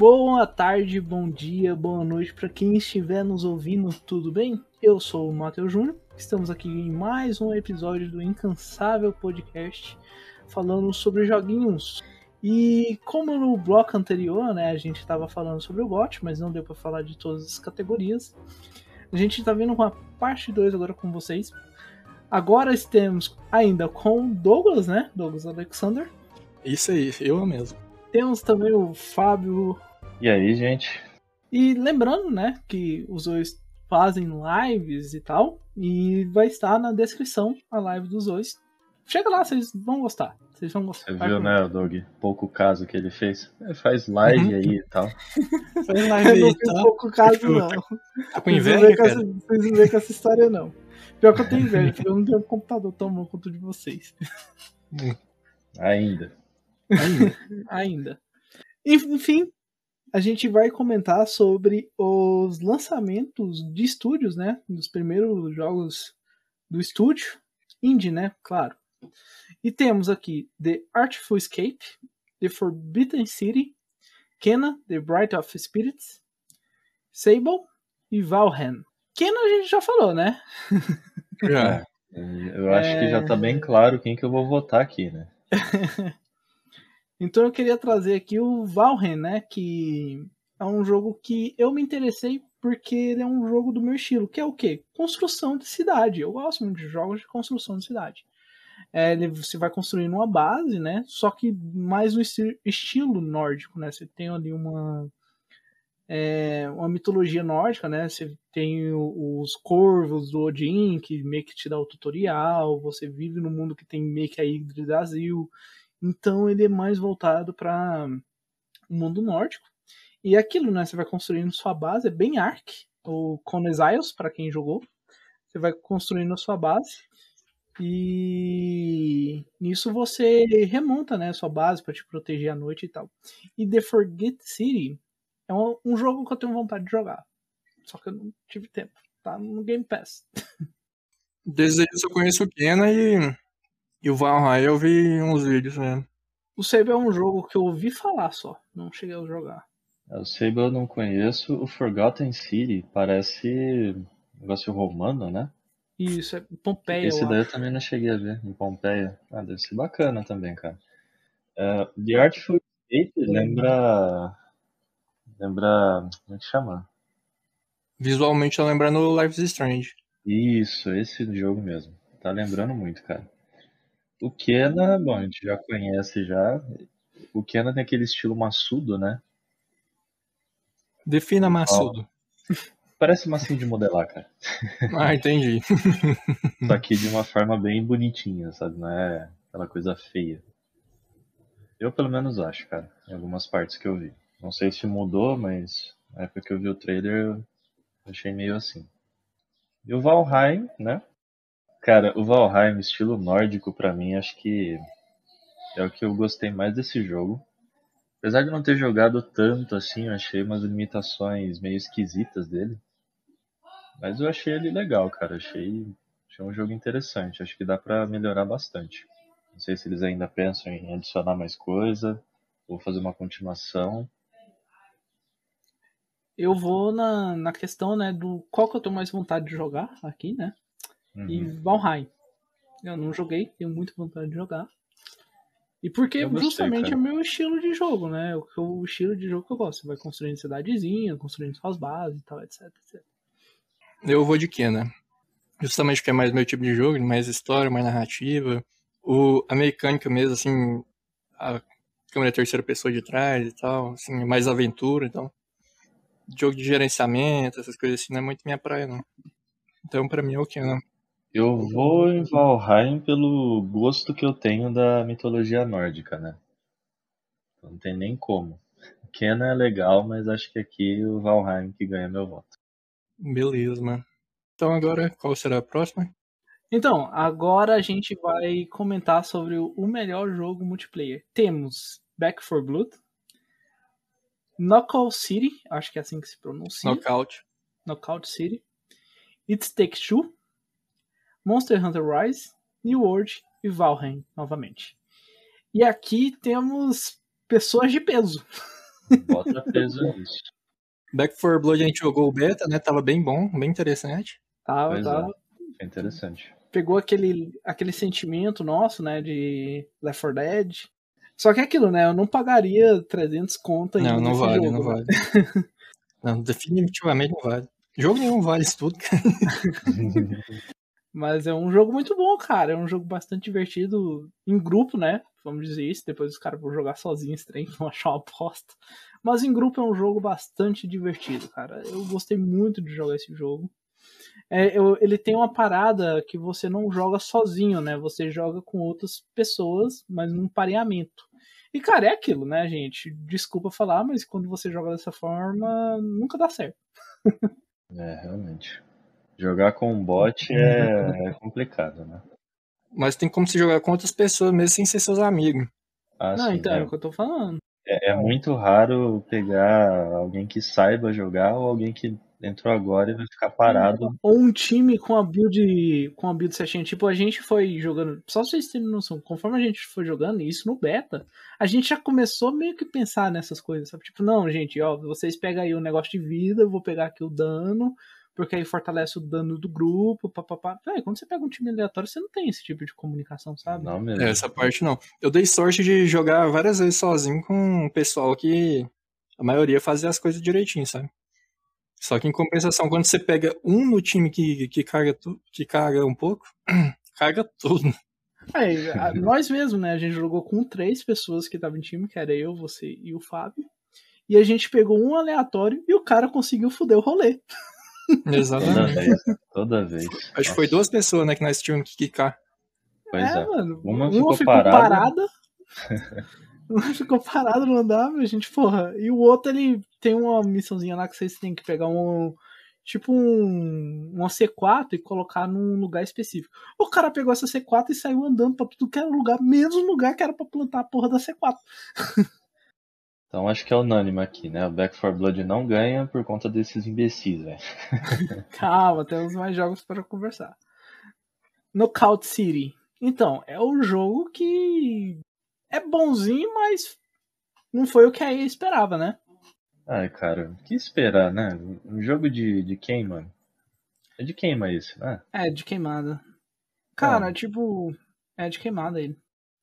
Boa tarde, bom dia, boa noite para quem estiver nos ouvindo, tudo bem? Eu sou o Matheus Júnior, estamos aqui em mais um episódio do Incansável Podcast falando sobre joguinhos. E como no bloco anterior, né, a gente estava falando sobre o GOT, mas não deu para falar de todas as categorias. A gente está vindo com a parte 2 agora com vocês. Agora estamos ainda com Douglas, né? Douglas Alexander. Isso aí, eu mesmo. Temos também o Fábio. E aí, gente? E lembrando, né, que os dois fazem lives e tal, e vai estar na descrição a live dos dois. Chega lá, vocês vão gostar. Vocês vão gostar. Você viu, né, Doug? Pouco caso que ele fez. Ele faz live uhum. aí e tal. faz live aí e tal. pouco caso, não. Tá com inveja, cara? Essa, vocês não veem com essa história, não. Pior que eu tenho inveja, porque eu não tenho um computador tão bom quanto o de vocês. Ainda. Ainda. Ainda. Enfim, a gente vai comentar sobre os lançamentos de estúdios, né? Dos primeiros jogos do estúdio. Indie, né? Claro. E temos aqui The Artful Escape, The Forbidden City, Kena, The Bright of Spirits, Sable e Valheim. Kena a gente já falou, né? Já. É, eu acho é... que já tá bem claro quem que eu vou votar aqui, né? Então eu queria trazer aqui o Valheim, né? Que é um jogo que eu me interessei porque ele é um jogo do meu estilo, que é o quê? Construção de cidade. Eu gosto muito de jogos de construção de cidade. É, ele, você vai construindo uma base, né? Só que mais no esti estilo nórdico, né? Você tem ali uma é, uma mitologia nórdica, né? Você tem os corvos do Odin, que meio que te dá o tutorial, você vive no mundo que tem meio que a Yggdrasil, então ele é mais voltado para o mundo nórdico. E é aquilo, né? Você vai construindo sua base, é bem Ark, ou Cones Isles, para quem jogou. Você vai construindo a sua base. E nisso você remonta, né, sua base para te proteger à noite e tal. E The Forget City é um, um, jogo que eu tenho vontade de jogar. Só que eu não tive tempo. Tá no Game Pass. Desde isso eu conheço o Kena e e o Valheim eu vi uns vídeos mesmo. O Sable é um jogo que eu ouvi falar só, não cheguei a jogar. É, o Sable eu não conheço. O Forgotten City parece um negócio romano, né? Isso, é Pompeia. Esse daí eu também não cheguei a ver, em Pompeia. Ah, deve ser bacana também, cara. Uh, The Artful Escape lembra. Lembra. Como é que chama? Visualmente lembra no Life is Strange. Isso, esse jogo mesmo. Tá lembrando muito, cara. O Kena, bom, a gente já conhece já. O Kena tem aquele estilo maçudo, né? Defina maçudo. Parece massinho de modelar, cara. Ah, entendi. Só que de uma forma bem bonitinha, sabe? Não é aquela coisa feia. Eu pelo menos acho, cara, em algumas partes que eu vi. Não sei se mudou, mas na época que eu vi o trailer eu achei meio assim. E o Valheim, né? Cara, o Valheim, estilo nórdico, para mim, acho que é o que eu gostei mais desse jogo. Apesar de não ter jogado tanto assim, eu achei umas limitações meio esquisitas dele. Mas eu achei ele legal, cara. Achei, achei um jogo interessante. Acho que dá pra melhorar bastante. Não sei se eles ainda pensam em adicionar mais coisa ou fazer uma continuação. Eu vou na, na questão, né, do qual que eu tenho mais vontade de jogar aqui, né? Uhum. E Valheim. Eu não joguei, tenho muita vontade de jogar. E porque gostei, justamente cara. é o meu estilo de jogo, né? O, o estilo de jogo que eu gosto. Você vai construindo cidadezinha, construindo suas bases e tal, etc, etc. Eu vou de Kena. Justamente porque é mais meu tipo de jogo, mais história, mais narrativa. O, a mecânica mesmo, assim, a câmera terceira pessoa de trás e tal, assim, mais aventura, então. Jogo de gerenciamento, essas coisas assim, não é muito minha praia, não. Então, pra mim é o Kena. Eu vou em Valheim pelo gosto que eu tenho da mitologia nórdica, né? Não tem nem como. Kena é legal, mas acho que aqui o Valheim que ganha meu voto. Beleza, mano. Então agora, qual será a próxima? Então, agora a gente vai comentar sobre o melhor jogo multiplayer. Temos Back 4 Blood, Knockout City, acho que é assim que se pronuncia. Knockout. Knockout City. It Takes Two, Monster Hunter Rise, New World e Valheim novamente. E aqui temos pessoas de peso. Bota peso nisso. Back 4 Blood a gente jogou o beta, né? Tava bem bom, bem interessante. Tava, Pois é. tava. É interessante. Pegou aquele, aquele sentimento nosso, né, de Left 4 Dead. Só que é aquilo, né, eu não pagaria 300 conto ainda Não, não vale, jogo, não né? vale. Não, definitivamente não vale. Jogo nenhum vale isso tudo, cara. Mas é um jogo muito bom, cara. É um jogo bastante divertido em grupo, né? Vamos dizer isso. Depois os caras vão jogar sozinhos, trem, vão achar uma aposta. Mas em grupo é um jogo bastante divertido, cara. Eu gostei muito de jogar esse jogo. É, eu- ele tem uma parada que você não joga sozinho, né? Você joga com outras pessoas, mas num pareamento. E, cara, é aquilo, né, gente? Desculpa falar, mas quando você joga dessa forma, nunca dá certo. É, realmente. Jogar com um bot é, é complicado, né? Mas tem como se jogar com outras pessoas mesmo sem ser seus amigos. Ah, não, sim, então é é. o que eu tô falando. É, é muito raro pegar alguém que saiba jogar ou alguém que entrou agora e vai ficar parado. Ou um time com a build com a build certinha. Tipo, a gente foi jogando. Só vocês terem noção, conforme a gente foi jogando, isso no beta, a gente já começou meio que pensar nessas coisas, sabe? Tipo, não, gente, ó, vocês pegam aí o negócio de vida, eu vou pegar aqui o dano, porque aí fortalece o dano do grupo, papapá. Véi, quando você pega um time aleatório, você não tem esse tipo de comunicação, sabe? Não mesmo. É, essa parte não. Eu dei sorte de jogar várias vezes sozinho com um pessoal que a maioria fazia as coisas direitinho, sabe? Só que em compensação, quando você pega um no time que, que, carga, tu, que carga um pouco, carga tudo. Aí, a- nós mesmo, né? A gente jogou com três pessoas que estavam em time, que era eu, você e o Fábio. E a gente pegou um aleatório e o cara conseguiu foder o rolê. Toda Exatamente. vez. Toda vez. Acho que foi Nossa, duas pessoas, né, que nós tínhamos que quicar. Pois é. mano. Uma Uma, ficou ficou, parada. parada. uma ficou parada no andar, a gente, porra. E o outro, ele tem uma missãozinha lá que vocês têm que pegar um. Tipo um, uma C4 e colocar num lugar específico. O cara pegou essa C4 e saiu andando pra tudo que era lugar, menos o lugar que era pra plantar a porra da C4. Então acho que é unânime aqui, né? O Back 4 Blood não ganha por conta desses imbecis, velho. Calma, temos mais jogos para conversar. Knockout City. Então, é o jogo que é bonzinho, mas não foi o que a EA esperava, né? Ai, cara, o que esperar, né? Um jogo de, de quem, mano? É de quem, mas esse, né? É, de queimada. Cara, Ah. tipo, é de queimada ele.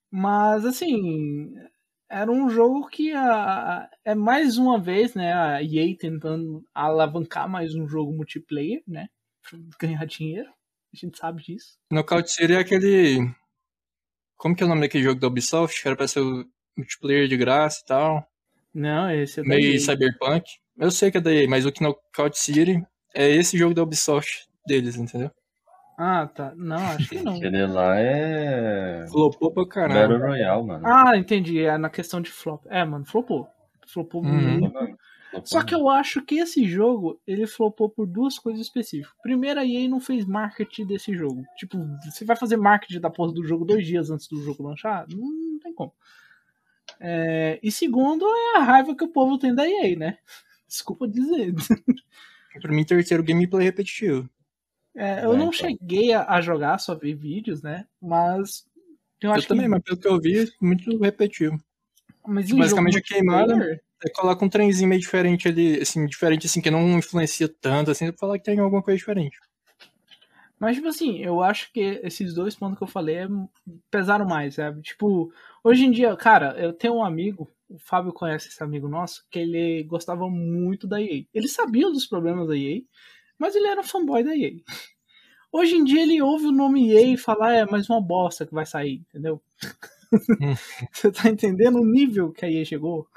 Mas, assim, era um jogo que a, a- é mais uma vez, né, a EA tentando alavancar mais um jogo multiplayer, né? Ganhar dinheiro. A gente sabe disso. Knockout City é aquele. Como que é o nome daquele jogo da Ubisoft? Que era pra ser o multiplayer de graça e tal. Não, esse é da Meio EA. cyberpunk. Eu sei que é da EA, mas o Knockout City é esse jogo da Ubisoft deles, entendeu? Ah, tá. Não, acho que não. Aquele lá é. Flopou pra Battle caralho. Royale, mano. Ah, entendi. É na questão de flop. É, mano, flopou. Flopou Uhum. muito. Só que eu acho que esse jogo, ele flopou por duas coisas específicas. Primeiro, a EA não fez marketing desse jogo. Tipo, você vai fazer marketing da porra do jogo dois dias antes do jogo lançar? Não, não tem como. É, e segundo, é a raiva que o povo tem da EA, né? Desculpa dizer. Pra mim, terceiro gameplay repetitivo. É, eu É, não então. cheguei a, a jogar, só vi vídeos, né? Mas. Eu Eu, também, que. mas pelo que eu vi, muito repetitivo. Mas basicamente a queimada- multiplayer, É coloca um trenzinho meio diferente ali, assim, diferente assim, que não influencia tanto, assim, pra falar que tem alguma coisa diferente. Mas, tipo assim, eu acho que esses dois pontos que eu falei é- pesaram mais, sabe? Tipo, hoje em dia, cara, eu tenho um amigo, o Fábio conhece esse amigo nosso, que ele gostava muito da EA. Ele sabia dos problemas da EA, mas ele era um fanboy da EA. Hoje em dia ele ouve o nome EA e fala, "Ah, é mais uma bosta que vai sair, entendeu? Você tá entendendo o nível que a EA chegou?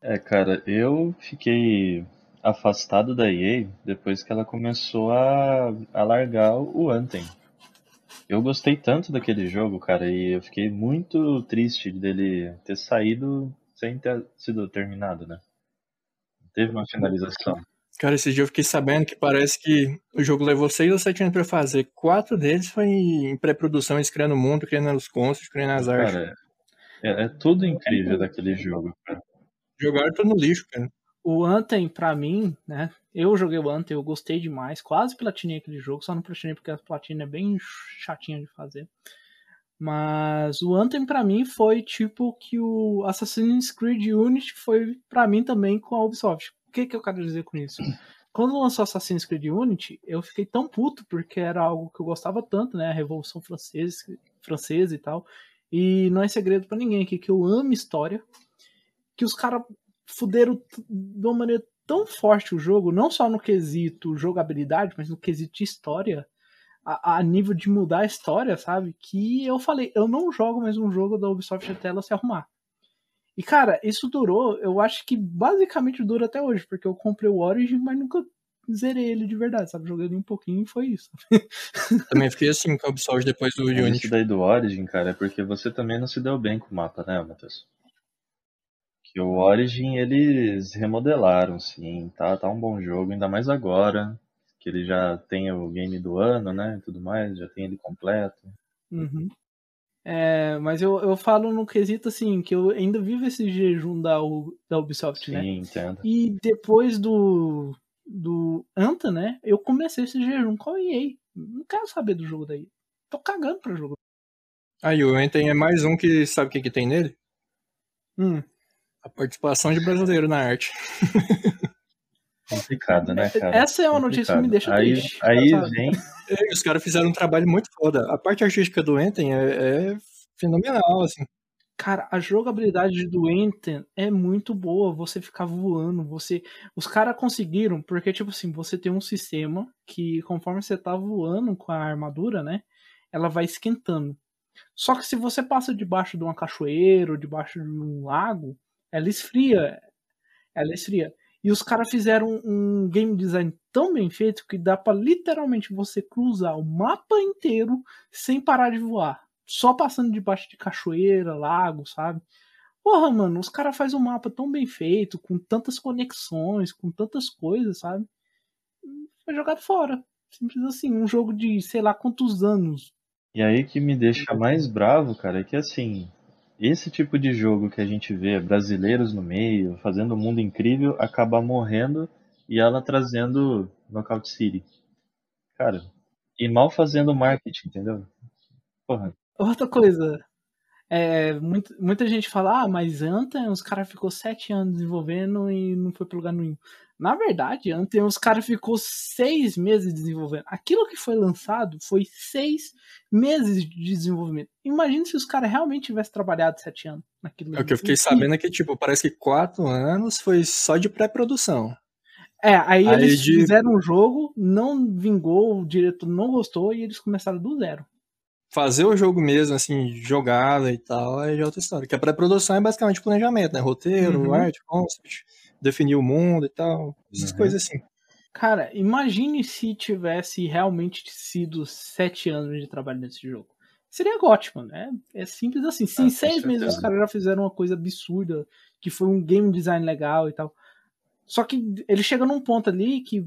É, cara, eu fiquei afastado da EA depois que ela começou a, a largar o Anthem. Eu gostei tanto daquele jogo, cara, e eu fiquei muito triste dele ter saído sem ter sido terminado, né? Teve uma finalização. Cara, esse dia eu fiquei sabendo que parece que o jogo levou seis ou sete anos pra fazer. Quatro deles foi em pré-produção, eles criando o mundo, criando os contos, criando as artes. Cara, é, é tudo incrível daquele jogo, cara. Jogaram tudo no lixo, cara. O Anthem, pra mim, né? Eu joguei o Anthem, eu gostei demais. Quase platinei aquele jogo, só não platinei porque a platina é bem chatinha de fazer. Mas o Anthem para mim foi tipo que o Assassin's Creed Unity foi para mim também com a Ubisoft. O que, que eu quero dizer com isso? Quando lançou Assassin's Creed Unity, eu fiquei tão puto porque era algo que eu gostava tanto, né? A Revolução Francesa, francesa e tal. E não é segredo para ninguém aqui que eu amo história. Que os caras fuderam de uma maneira tão forte o jogo, não só no quesito jogabilidade, mas no quesito história a, a, nível de mudar a história, sabe? Que eu falei, eu não jogo mais um jogo da Ubisoft até ela se arrumar. E cara, isso durou, eu acho que basicamente dura até hoje, porque eu comprei o Origin, mas nunca zerei ele de verdade, sabe? Joguei ele um pouquinho e foi isso. também fiquei assim com a Ubisoft depois do Unity. Isso daí do Origin, cara, é porque você também não se deu bem com o mapa, né, Matheus? Que o Origin eles remodelaram, sim, tá, tá um bom jogo, ainda mais agora que ele já tem o game do ano, né, tudo mais, já tem ele completo. Uhum. É, mas eu, eu falo no quesito assim, que eu ainda vivo esse jejum da, da Ubisoft, Sim, né? entendo. E depois do, do Anta, né, eu comecei esse jejum com a EA. Não quero saber do jogo daí. Tô cagando pro jogo. Aí o Enten é mais um que sabe o que, que tem nele? Hum. A participação de brasileiro na arte. Complicado, né, cara? Essa é uma notícia que me deixa aí, triste. Aí vem. É, os caras fizeram um trabalho muito foda. A parte artística do Enten é, é fenomenal, assim. Cara, a jogabilidade do Enten é muito boa. Você ficar voando, você. Os caras conseguiram, porque, tipo assim, você tem um sistema que, conforme você tá voando com a armadura, né? Ela vai esquentando. Só que se você passa debaixo de uma cachoeira ou debaixo de um lago, ela esfria. Ela esfria. E os caras fizeram um game design tão bem feito que dá para literalmente você cruzar o mapa inteiro sem parar de voar. Só passando debaixo de cachoeira, lago, sabe? Porra, mano, os caras fazem um mapa tão bem feito, com tantas conexões, com tantas coisas, sabe? Foi jogado fora. Simples assim, um jogo de sei lá quantos anos. E aí que me deixa mais bravo, cara, é que assim, esse tipo de jogo que a gente vê brasileiros no meio, fazendo um mundo incrível, acaba morrendo e ela trazendo Knockout City. Cara, e mal fazendo marketing, entendeu? Porra. Outra coisa, é, muito, muita gente fala, ah, mas Anthem os caras ficou sete anos desenvolvendo e não foi pro lugar nenhum. Na verdade, Anthem os caras ficou seis meses desenvolvendo. Aquilo que foi lançado foi seis meses de desenvolvimento. Imagina se os caras realmente tivessem trabalhado sete anos naquilo. É o que eu fiquei sabendo é que, tipo, parece que quatro anos foi só de pré-produção. É, aí, aí eles de... fizeram um jogo, não vingou, o diretor não gostou e eles começaram do zero. Fazer o jogo mesmo, assim, jogada e tal, é de outra história. Que a pré-produção é basicamente planejamento, né? Roteiro, uhum. arte, concept definir o mundo e tal, essas uhum. coisas assim. Cara, imagine se tivesse realmente sido sete anos de trabalho nesse jogo. Seria ótimo, né? É simples assim. Se ah, em seis meses os caras já fizeram uma coisa absurda, que foi um game design legal e tal. Só que ele chega num ponto ali que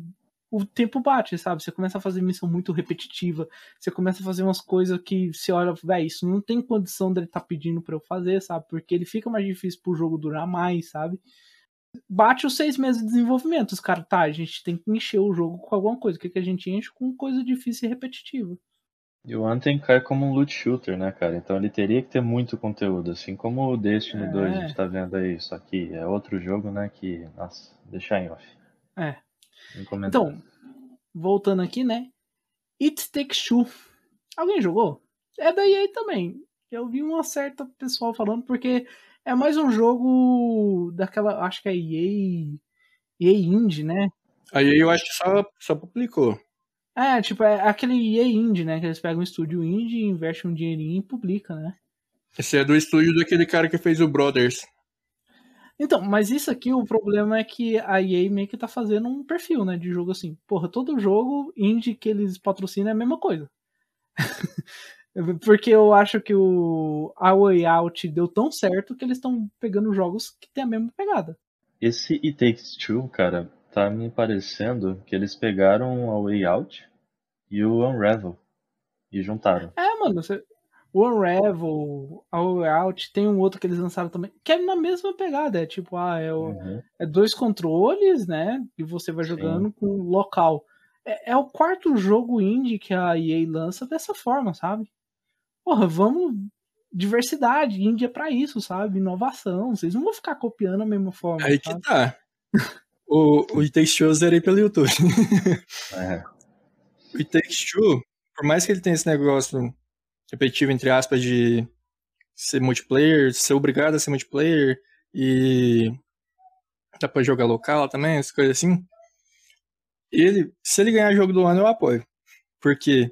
o tempo bate, sabe? Você começa a fazer missão muito repetitiva, você começa a fazer umas coisas que você olha, velho, isso não tem condição dele estar tá pedindo para eu fazer, sabe? Porque ele fica mais difícil pro jogo durar mais, sabe? Bate os seis meses de desenvolvimento. Os caras, tá, a gente tem que encher o jogo com alguma coisa. O que, que a gente enche com coisa difícil e repetitiva. E o Anthem cai como um loot shooter, né, cara? Então ele teria que ter muito conteúdo, assim como o Destiny é. 2 a gente tá vendo aí. Só que é outro jogo, né, que, nossa, deixar em off. É. Então, voltando aqui, né? It Takes Two. Alguém jogou? É da EA também. Eu vi uma certa pessoal falando, porque é mais um jogo daquela. Acho que é EA. EA Indie, né? A EA eu acho que só, só publicou. É, tipo, é aquele EA Indie, né? Que eles pegam um estúdio indie, investem um dinheirinho e publica, né? Esse é do estúdio daquele cara que fez o Brothers. Então, mas isso aqui, o problema é que a EA meio que tá fazendo um perfil, né, de jogo assim. Porra, todo jogo indie que eles patrocinam é a mesma coisa. Porque eu acho que o A Way Out deu tão certo que eles estão pegando jogos que tem a mesma pegada. Esse It Takes Two, cara, tá me parecendo que eles pegaram o A Way Out e o Unravel e juntaram. É, mano, você... o Unravel, A Way Out, tem um outro que eles lançaram também, que é na mesma pegada. É tipo, ah, é, o... uhum. é dois controles, né? E você vai jogando Sim. com local. É, é o quarto jogo indie que a EA lança dessa forma, sabe? Porra, vamos diversidade, Índia é pra isso, sabe? Inovação. Vocês não vão ficar copiando a mesma forma. Aí sabe? que tá. O, o It Takes Two eu zerei pelo YouTube. É. O It Takes Two, por mais que ele tenha esse negócio repetitivo, entre aspas, de ser multiplayer, ser obrigado a ser multiplayer e dá pra jogar local também, essas coisas assim. Ele, se ele ganhar jogo do ano, eu apoio. Porque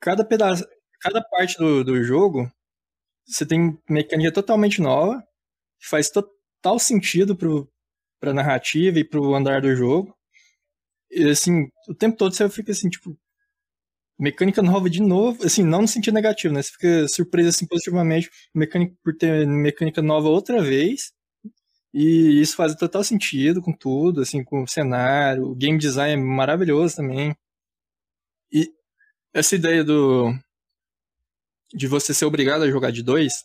cada pedaço, cada parte do, do jogo, você tem mecânica totalmente nova, que faz total sentido pro, pra narrativa e pro andar do jogo. E assim, o tempo todo você fica assim, tipo, mecânica nova de novo, assim, não no sentido negativo, né? Você fica surpreso assim positivamente mecânica, por ter mecânica nova outra vez. E isso faz total sentido com tudo, assim, com o cenário, o game design é maravilhoso também. E essa ideia do de você ser obrigado a jogar de dois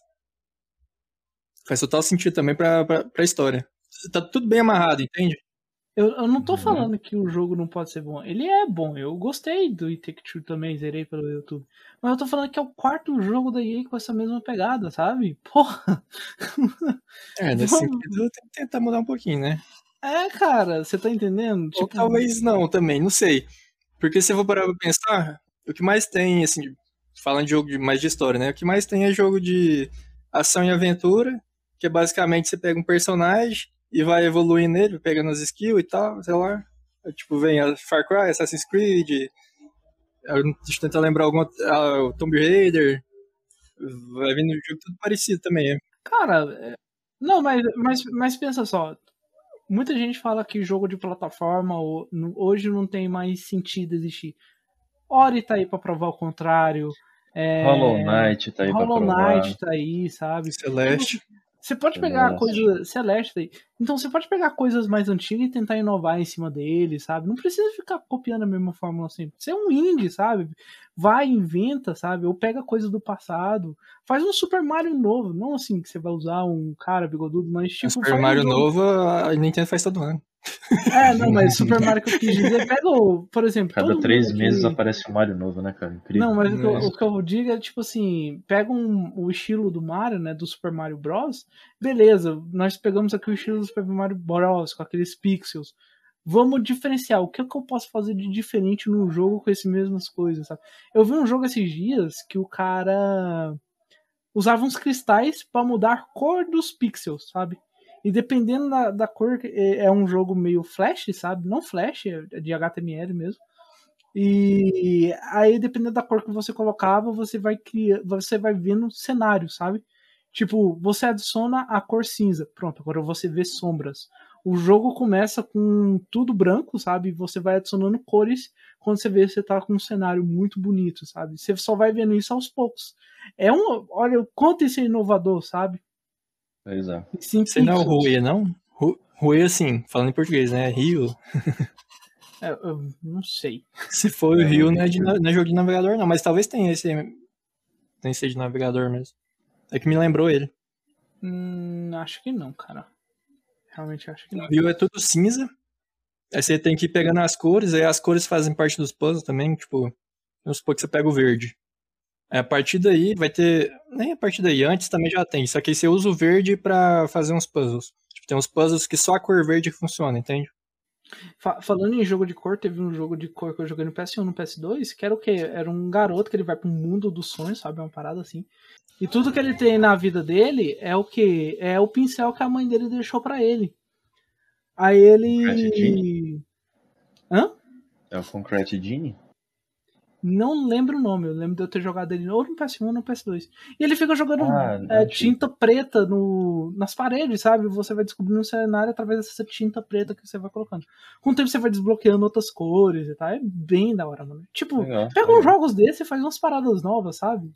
faz total sentido também pra, pra, pra história. Tá tudo bem amarrado, entende? Eu, eu não tô Uhum. falando que o jogo não pode ser bom. Ele é bom. Eu gostei do It Take Two também, zerei pelo YouTube. Mas eu tô falando que é o quarto jogo da EA com essa mesma pegada, sabe? Porra! É, nesse Vamos- sentido tem que tentar mudar um pouquinho, né? É, cara, você tá entendendo? Ou Tipo, talvez não também, não sei. Porque se eu for parar pra pensar, o que mais tem, assim, falando de jogo de, mais de história, né? O que mais tem é jogo de ação e aventura, que é basicamente você pega um personagem e vai evoluindo nele, pegando as skills e tal, sei lá. É, Tipo, vem a Far Cry, Assassin's Creed, deixa eu tentar lembrar algum outro, ah, Tomb Raider, vai vindo um jogo tudo parecido também, é. Cara, é- não, mas, mas, mas pensa só. Muita gente fala que jogo de plataforma hoje não tem mais sentido existir. Ori tá aí pra provar o contrário. É, Hollow Knight tá aí pra Hollow. Knight tá aí, sabe? Celeste. Você pode pegar Celeste. coisa Celeste aí. Então você pode pegar coisas mais antigas e tentar inovar em cima dele, sabe? Não precisa ficar copiando a mesma fórmula sempre. Você é um indie, sabe? Vai, inventa, sabe? Ou pega coisas do passado. Faz um Super Mario novo. Não assim que você vai usar um cara bigodudo, mas tipo. Super um Mario jogo- novo, a Nintendo faz todo ano. É, não, mas Super Mario que eu quis dizer, pega o, por exemplo. Cada três meses aqui- aparece um Mario novo, né, cara? Incrível. Não, mas o que, eu, Mas- o que eu digo é tipo assim, pega um, o estilo do Mario, né, do Super Mario Bros. Beleza, nós pegamos aqui o estilo do Super Mario Bros. com aqueles pixels. Vamos diferenciar. O que, que eu posso fazer de diferente num jogo com essas mesmas coisas, sabe? Eu vi um jogo esses dias que o cara usava uns cristais para mudar a cor dos pixels, sabe? E dependendo da, da cor, é, é um jogo meio flash, sabe? Não flash, é de HTML mesmo. E aí, dependendo da cor que você colocava, você vai criar, você vai vendo cenários, sabe? Tipo, você adiciona a cor cinza. Pronto, agora você vê sombras. O jogo começa com tudo branco, sabe? Você vai adicionando cores quando você vê que você tá com um cenário muito bonito, sabe? Você só vai vendo isso aos poucos. É um. Olha, o quanto isso é inovador, sabe? Pois é. Sim, Você não é o. Rui, não? Ru- Rui, assim, falando em português, né? Rio. É, eu não sei. Se for o É, Rio, eu não é, de, não é jogo de navegador, não. Mas talvez tenha esse. Tem esse de navegador mesmo. É que me lembrou ele. Hum, acho que não, cara. Realmente acho que não. O Rio é tudo cinza. Aí você tem que ir pegando as cores, aí as cores fazem parte dos puzzles também, tipo, vamos supor que você pega o verde. Aí a partir daí vai ter. Nem a partir daí, antes também já tem. Só que aí você usa o verde pra fazer uns puzzles. Tipo, tem uns puzzles que só a cor verde funciona, entende? Fa- falando em jogo de cor, teve um jogo de cor que eu joguei no PS1 no PS2, que era o quê? Era um garoto que ele vai pro mundo dos sonhos, sabe? Uma parada assim. E tudo que ele tem na vida dele é o quê? É o pincel que a mãe dele deixou pra ele. Aí Concrete ele. Genie? Hã? É o Concrete Genie? Não lembro o nome, eu lembro de eu ter jogado ele ou no PS1 ou no PS2. E ele fica jogando Ah, é, tinta preta no, nas paredes, sabe? Você vai descobrindo o cenário através dessa tinta preta que você vai colocando. Com o tempo você vai desbloqueando outras cores e tal. É bem da hora, mano. Tipo, Legal, pega uns jogos desses e faz umas paradas novas, sabe?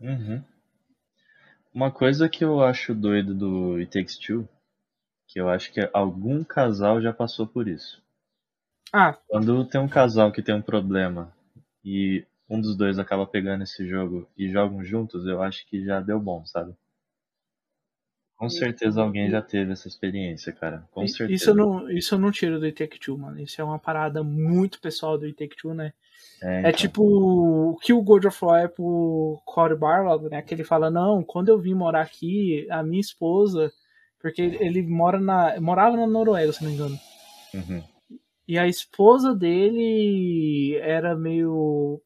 Uhum. Uma coisa que eu acho doido do It Takes Two, que eu acho que algum casal já passou por isso. Ah, Quando tem um casal que tem um problema e um dos dois acaba pegando esse jogo e jogam juntos, eu acho que já deu bom, sabe? Com certeza alguém já teve essa experiência, cara. Com certeza. isso eu, não, isso eu não tiro do It Take Two, mano. Isso é uma parada muito pessoal do It Take Two, né? É, É então. tipo o que o God of War é pro Cory Barlog, né? Que ele fala, não, quando eu vim morar aqui, a minha esposa, porque ele ele mora na, morava na Noruega, se não me engano. Uhum. E a esposa dele era meio.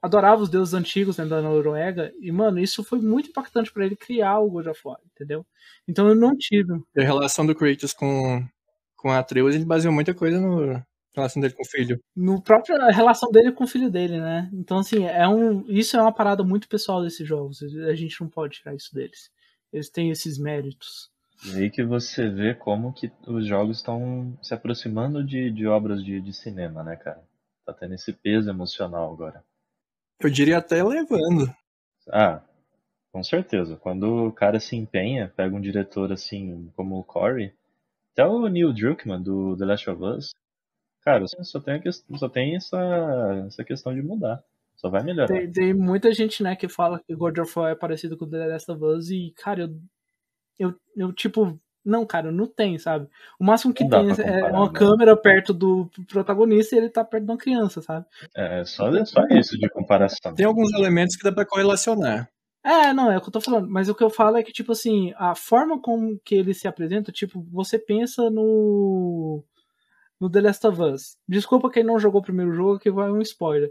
adorava os deuses antigos né, da Noruega. E, mano, isso foi muito impactante pra ele criar o God of War, entendeu? Então eu não tive. E a relação do Kratos com, com a Atreus, ele baseou muita coisa no relação dele com o filho. No próprio a relação dele com o filho dele, né? Então, assim, é um, isso é uma parada muito pessoal desses jogos. A gente não pode tirar isso deles. Eles têm esses méritos. E aí que você vê como que os jogos estão se aproximando de, de obras de, de cinema, né, cara? Tá tendo esse peso emocional agora. Eu diria até levando. Ah, com certeza. Quando o cara se empenha, pega um diretor assim como o Corey, até o Neil Druckmann do The Last of Us, cara, só tem, só tem essa, essa questão de mudar. Só vai melhorar. Tem, tem muita gente, né, que fala que God of War é parecido com The Last of Us e, cara, eu, eu, eu tipo, não, cara, não tem, sabe? O máximo que tem é comparar, uma né? câmera perto do protagonista e ele tá perto de uma criança, sabe? É só, é só isso de comparação. Tem alguns elementos que dá pra correlacionar. É, não, é o que eu tô falando. Mas o que eu falo é que, tipo assim, a forma como que ele se apresenta, tipo, você pensa no. No The Last of Us. Desculpa quem não jogou o primeiro jogo, que vai um spoiler.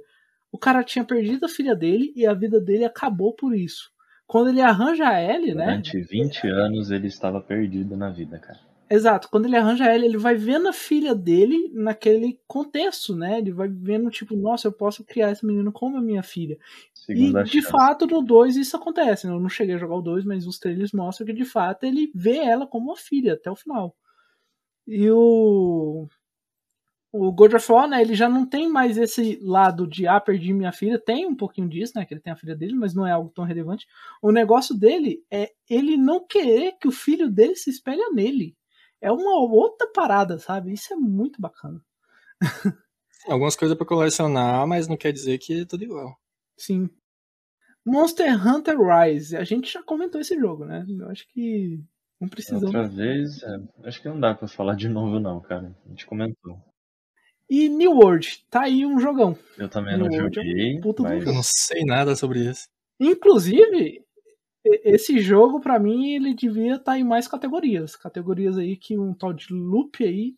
O cara tinha perdido a filha dele e a vida dele acabou por isso. Quando ele arranja a Ellie, né? Durante 20 anos ele estava perdido na vida, cara. Exato, quando ele arranja ela, ele vai vendo a filha dele naquele contexto, né? Ele vai vendo, tipo, nossa, eu posso criar esse menino como a minha filha. Segunda e de chance. fato, no 2 isso acontece. né? Eu não cheguei a jogar o 2, mas os trailers mostram que de fato ele vê ela como uma filha até o final. E o. O God of War, né, ele já não tem mais esse lado de, ah, perdi minha filha. Tem um pouquinho disso, né, que ele tem a filha dele, mas não é algo tão relevante. O negócio dele é ele não querer que o filho dele se espelhe nele. É uma outra parada, sabe? Isso é muito bacana. Algumas coisas pra colecionar, mas não quer dizer que é tudo igual. Sim. Monster Hunter Rise. A gente já comentou esse jogo, né? Eu acho que não precisamos. Outra vez, é, acho que não dá pra falar de novo não, cara. A gente comentou. E New World, tá aí um jogão. Eu também New não World é um joguei, puta do mas Eu não sei nada sobre isso. Inclusive, esse jogo, pra mim, ele devia estar em mais categorias. Categorias aí que um tal de Loop aí.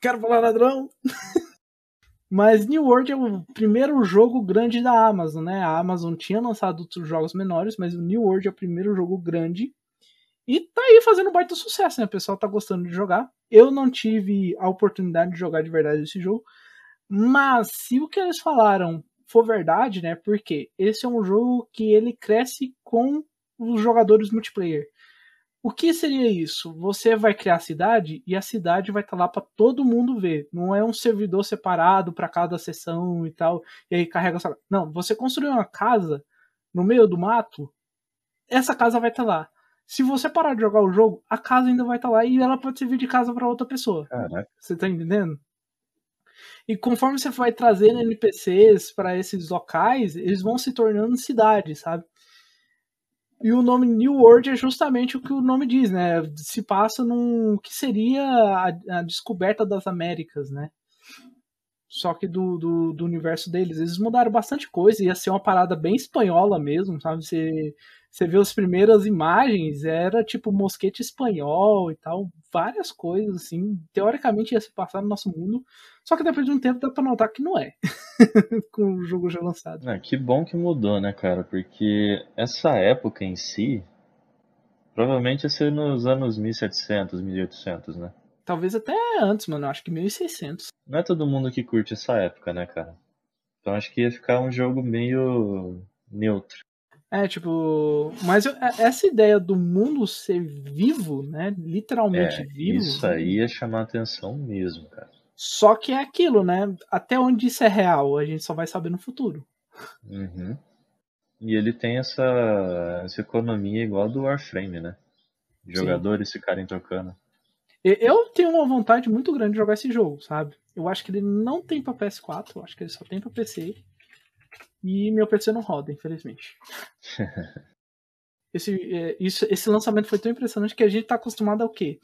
Quero falar ladrão! Mas New World é o primeiro jogo grande da Amazon, né? A Amazon tinha lançado outros jogos menores, mas o New World é o primeiro jogo grande. E tá aí fazendo baita sucesso, né? O pessoal tá gostando de jogar. Eu não tive a oportunidade de jogar de verdade esse jogo. Mas se o que eles falaram for verdade, né? Porque esse é um jogo que ele cresce com os jogadores multiplayer. O que seria isso? Você vai criar a cidade e a cidade vai estar lá para todo mundo ver. Não é um servidor separado para cada sessão e tal, e aí carrega só. Não, você construiu uma casa no meio do mato, essa casa vai estar lá. Se você parar de jogar o jogo, a casa ainda vai estar lá e ela pode servir de casa para outra pessoa. caraca, Você tá entendendo? E conforme você vai trazendo NPCs para esses locais, eles vão se tornando cidades, sabe? E o nome New World é justamente o que o nome diz, né? Se passa num que seria a, a descoberta das Américas, né? Só que do, do, do universo deles. Eles mudaram bastante coisa, ia ser uma parada bem espanhola mesmo, sabe? Você, você vê as primeiras imagens, era tipo mosquete espanhol e tal, várias coisas assim. Teoricamente ia se passar no nosso mundo, só que depois de um tempo dá pra notar que não é. Com o jogo já lançado. Ah, que bom que mudou, né, cara? Porque essa época em si, provavelmente ia ser nos anos 1700, 1800, né? Talvez até antes, mano. Acho que 1600. Não é todo mundo que curte essa época, né, cara? Então acho que ia ficar um jogo meio neutro. É, tipo. Mas eu- essa ideia do mundo ser vivo, né? Literalmente É, vivo. isso aí ia chamar atenção mesmo, cara. Só que é aquilo, né? Até onde isso é real, a gente só vai saber no futuro. Uhum. E ele tem essa, essa economia igual do Warframe, né? Jogadores ficarem trocando. Eu tenho uma vontade muito grande de jogar esse jogo, sabe? Eu acho que ele não tem pra PS4, eu acho que ele só tem pra PC. E meu PC não roda, infelizmente. Esse, é, isso, esse lançamento foi tão impressionante que a gente tá acostumado ao quê?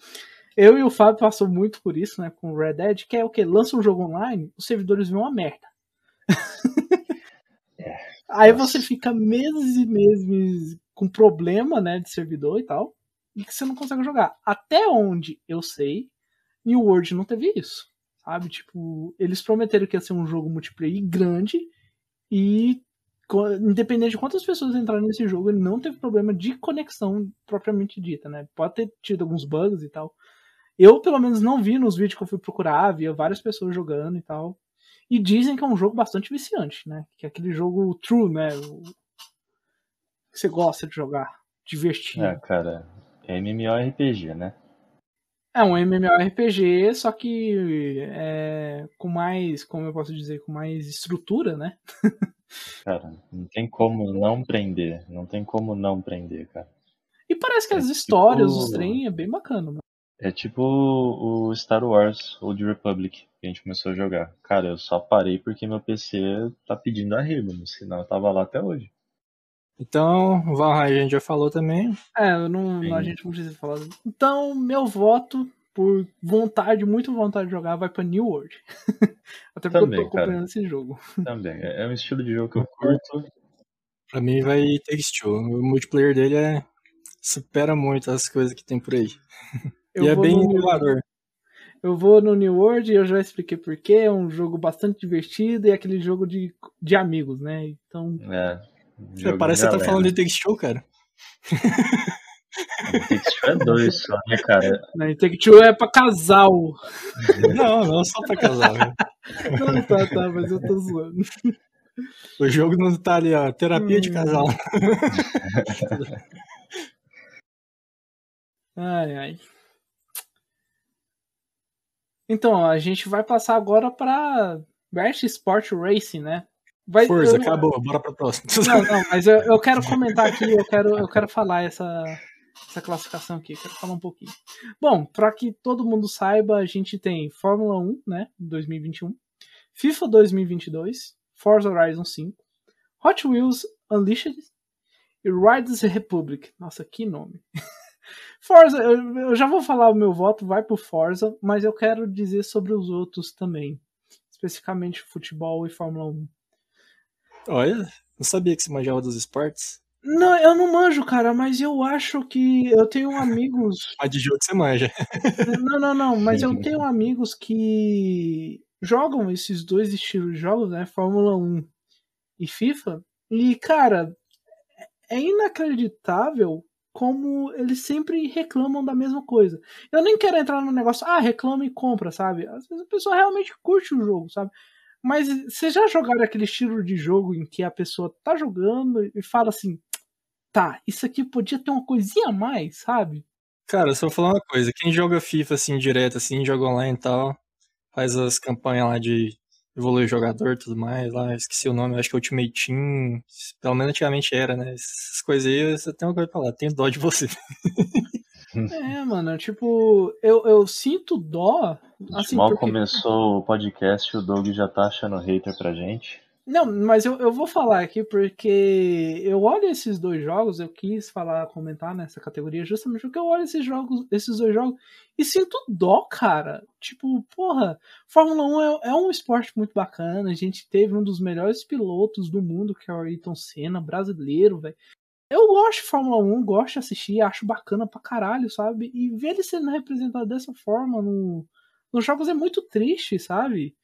Eu e o Fábio passou muito por isso, né, com o Red Dead, que é o que? Lança um jogo online, os servidores vão uma merda. É. Aí Nossa. você fica meses e meses com problema, né, de servidor e tal, e que você não consegue jogar. Até onde eu sei, New World não teve isso, sabe? Tipo, eles prometeram que ia ser um jogo multiplayer grande e independente de quantas pessoas entrarem nesse jogo, ele não teve problema de conexão propriamente dita, né? Pode ter tido alguns bugs e tal. Eu, pelo menos, não vi nos vídeos que eu fui procurar, via várias pessoas jogando e tal. E dizem que é um jogo bastante viciante, né? Que é aquele jogo true, né? O... Que você gosta de jogar, divertido. É, cara, é MMORPG, né? É um MMORPG, só que é, com mais, como eu posso dizer, com mais estrutura, né? Cara, não tem como não prender. Não tem como não prender, cara. E parece que É as tipo- histórias, os trem, é bem bacana. Mano. É tipo o Star Wars Old Republic que a gente começou a jogar. Cara, eu só parei porque meu PC tá pedindo arrego, senão eu tava lá até hoje. Então, o Valheim a gente já falou também. É, não, Sim. a gente não precisa falar. Então, meu voto, por vontade, muito vontade de jogar, vai pra New World. Até porque Também, eu tô acompanhando cara. esse jogo. Também. É é um estilo de jogo que eu curto. Pra mim vai Takes Two. O multiplayer dele é supera muito as coisas que tem por aí. Eu e é vou bem no- inovador. Eu vou no New World e eu já expliquei porquê. É um jogo bastante divertido e é aquele jogo de, de amigos, né? Então, É. Jogo parece que você tá falando de Takes Two, cara. Takes Two é dois só, né, cara? né? Take Two é pra casal. Não, não, só pra casal. né? Não, tá, tá, mas eu tô zoando. O jogo não tá ali, ó. Terapia de Hum. casal. Ai, ai. Então, a gente vai passar agora pra Best Sport Racing, né? Vai, Força, eu- acabou. Bora pra próxima. Não, não, mas eu, eu quero comentar aqui, eu quero, eu quero falar essa, essa classificação aqui, quero falar um pouquinho. Bom, para que todo mundo saiba, a gente tem Fórmula 1, né, 2021, FIFA 2022, Forza Horizon 5, Hot Wheels Unleashed e Riders Republic. Nossa, que nome. Forza, eu, eu já vou falar o meu voto, vai pro Forza, mas eu quero dizer sobre os outros também, especificamente futebol e Fórmula 1. Olha, não sabia que você manjava dos esportes. Não, eu não manjo, cara, mas eu acho que eu tenho amigos. Mas de jogo você manja. Não, não, não, mas eu tenho amigos que jogam esses dois estilos de jogos, né? Fórmula 1 e FIFA. E, cara, é inacreditável como eles sempre reclamam da mesma coisa. Eu nem quero entrar no negócio, ah, reclama e compra, sabe? Às vezes a pessoa realmente curte o jogo, sabe? Mas vocês já jogaram aquele estilo de jogo em que a pessoa tá jogando e fala assim, tá, isso aqui podia ter uma coisinha a mais, sabe? Cara, só vou falar uma coisa. Quem joga FIFA assim, direto, assim, joga online e tal, faz as campanhas lá de evoluir jogador e tudo mais, lá, esqueci o nome, acho que é Ultimate Team, pelo menos antigamente era, né? Essas coisas aí, você tem uma coisa pra falar, tenho dó de você. É, mano, tipo, eu, eu sinto dó. Assim, Mal porque... começou o podcast, o Doug já tá achando hater pra gente. Não, mas eu, eu vou falar aqui porque eu olho esses dois jogos, eu quis falar, comentar nessa categoria justamente porque eu olho esses jogos, esses dois jogos e sinto dó, cara. Tipo, porra, Fórmula 1 é, é um esporte muito bacana. A gente teve um dos melhores pilotos do mundo, que é o Ayrton Senna, brasileiro, velho. Eu gosto de Fórmula 1, gosto de assistir, acho bacana pra caralho, sabe? E ver ele sendo representado dessa forma no, nos jogos é muito triste, sabe?